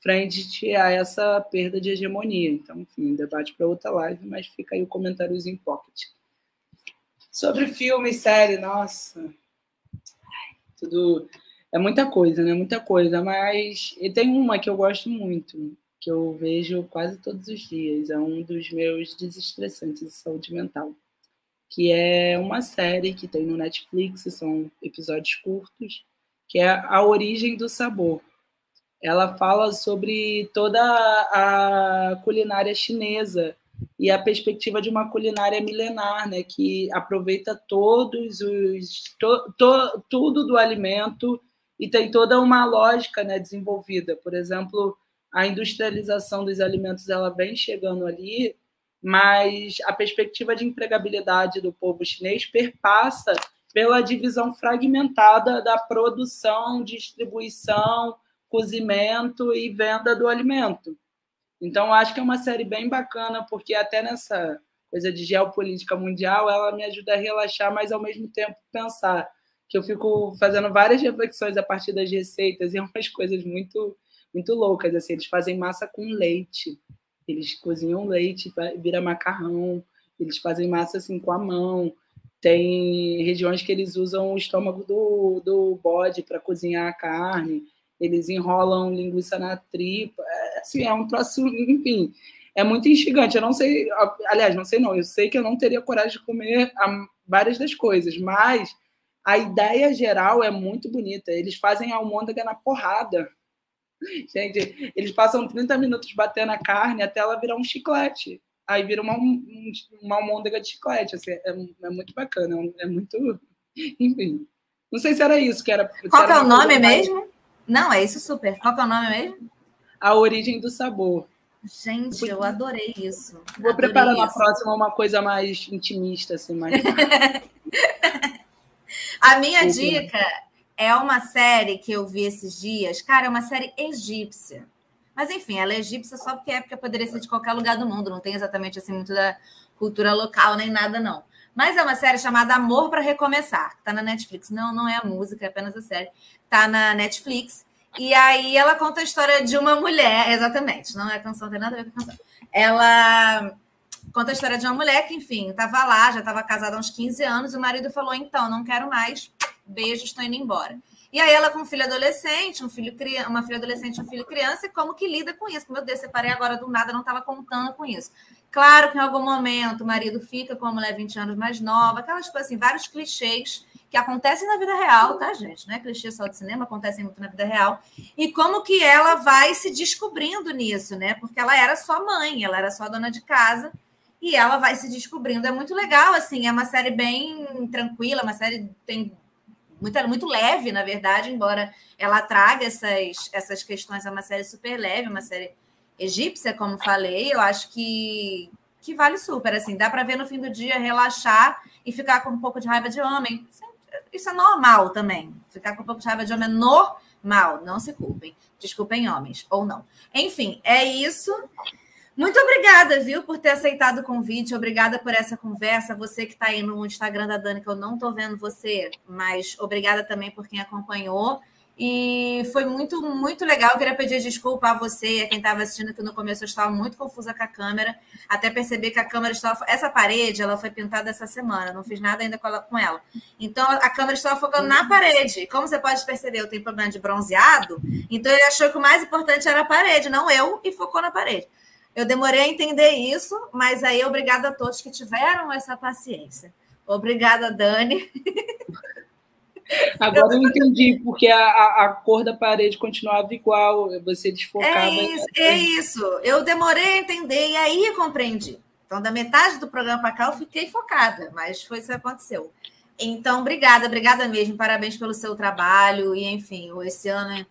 frente a essa perda de hegemonia. Então, enfim, debate para outra live, mas fica aí o comentáriozinho pocket. Sobre filme série, nossa, tudo é muita coisa, né? Muita coisa, mas e tem uma que eu gosto muito, que eu vejo quase todos os dias, é um dos meus desestressantes de saúde mental, que é uma série que tem no Netflix, são episódios curtos, que é A Origem do Sabor. Ela fala sobre toda a culinária chinesa e a perspectiva de uma culinária milenar, né, que aproveita todos os to, to, tudo do alimento e tem toda uma lógica, né, desenvolvida. Por exemplo, a industrialização dos alimentos ela vem chegando ali, mas a perspectiva de empregabilidade do povo chinês perpassa pela divisão fragmentada da produção, distribuição, cozimento e venda do alimento. Então, acho que é uma série bem bacana, porque até nessa coisa de geopolítica mundial, ela me ajuda a relaxar, mas ao mesmo tempo pensar. Que eu fico fazendo várias reflexões a partir das receitas e umas coisas muito, muito loucas. Assim, eles fazem massa com leite, eles cozinham leite, vira macarrão, eles fazem massa assim com a mão. Tem regiões que eles usam o estômago do, do bode para cozinhar a carne eles enrolam linguiça na tripa, é, assim, é um troço, enfim, é muito instigante. Eu não sei, aliás, não sei não, eu sei que eu não teria coragem de comer várias das coisas, mas a ideia geral é muito bonita. Eles fazem a almôndega na porrada. Gente, eles passam 30 minutos batendo a carne até ela virar um chiclete. Aí vira uma, uma almôndega de chiclete. Assim, é, é muito bacana, é muito. Enfim. Não sei se era isso que era. Qual era é o nome mesmo? Não, é isso super. Qual é o nome mesmo? A origem do sabor. Gente, eu adorei isso. Vou adorei preparar na próxima uma coisa mais intimista, assim, mais. A minha dica é uma série que eu vi esses dias. Cara, é uma série egípcia. Mas enfim, ela é egípcia só porque é porque poderia ser de qualquer lugar do mundo, não tem exatamente assim muito da cultura local nem nada não. Mas é uma série chamada Amor para Recomeçar, que tá na Netflix. Não, não é a música, é apenas a série. Tá na Netflix. E aí ela conta a história de uma mulher, exatamente, não é canção, tem nada a ver com canção. Ela conta a história de uma mulher que, enfim, estava lá, já estava casada há uns 15 anos, e o marido falou: então, não quero mais, beijo, estou indo embora. E aí ela com um filho adolescente, um filho uma filha adolescente, um filho criança, e como que lida com isso? Meu Deus, separei agora do nada, não estava contando com isso. Claro que em algum momento o marido fica com a mulher 20 anos mais nova, aquelas coisas assim, vários clichês que acontecem na vida real, tá, gente? Não é clichê só de cinema, acontecem muito na vida real. E como que ela vai se descobrindo nisso, né? Porque ela era só mãe, ela era só dona de casa, e ela vai se descobrindo. É muito legal, assim, é uma série bem tranquila, uma série tem muito, muito leve, na verdade, embora ela traga essas, essas questões, é uma série super leve, uma série egípcia, como falei, eu acho que, que vale super. Assim, dá para ver no fim do dia, relaxar e ficar com um pouco de raiva de homem. Isso é normal também. Ficar com um pouco de raiva de homem é normal. Não se culpem. Desculpem, homens, ou não. Enfim, é isso. Muito obrigada, viu, por ter aceitado o convite. Obrigada por essa conversa. Você que está aí no Instagram da Dani, que eu não estou vendo você, mas obrigada também por quem acompanhou. E foi muito, muito legal. Eu queria pedir desculpa a você e a quem estava assistindo, que no começo eu estava muito confusa com a câmera, até perceber que a câmera estava. Essa parede ela foi pintada essa semana, não fiz nada ainda com ela. Então a câmera estava focando na parede. Como você pode perceber, eu tenho problema de bronzeado, então ele achou que o mais importante era a parede, não eu, e focou na parede. Eu demorei a entender isso, mas aí obrigada a todos que tiveram essa paciência. Obrigada, Dani. Agora eu entendi, porque a, a, cor da parede continuava igual, você desfocava. É isso, é isso. Eu demorei a entender e aí compreendi. Então, da metade do programa para cá, eu fiquei focada, mas foi isso que aconteceu. Então, obrigada, obrigada mesmo. Parabéns pelo seu trabalho. E, enfim, esse ano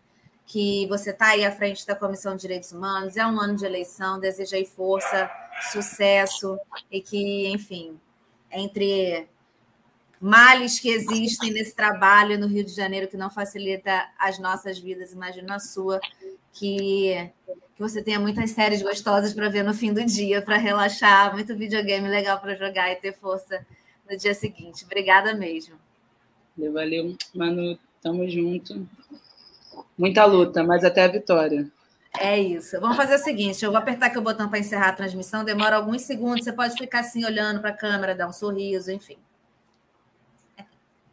que você está aí à frente da Comissão de Direitos Humanos, é um ano de eleição, desejei força, sucesso e que, enfim, entre males que existem nesse trabalho no Rio de Janeiro que não facilita as nossas vidas, imagino a sua, que, que você tenha muitas séries gostosas para ver no fim do dia, para relaxar, muito videogame legal para jogar e ter força no dia seguinte. Obrigada mesmo. Valeu, Manu, tamo junto. Muita luta, mas até a vitória. É isso. Vamos fazer o seguinte: eu vou apertar aqui o botão para encerrar a transmissão, demora alguns segundos. Você pode ficar assim olhando para a câmera, dar um sorriso, enfim.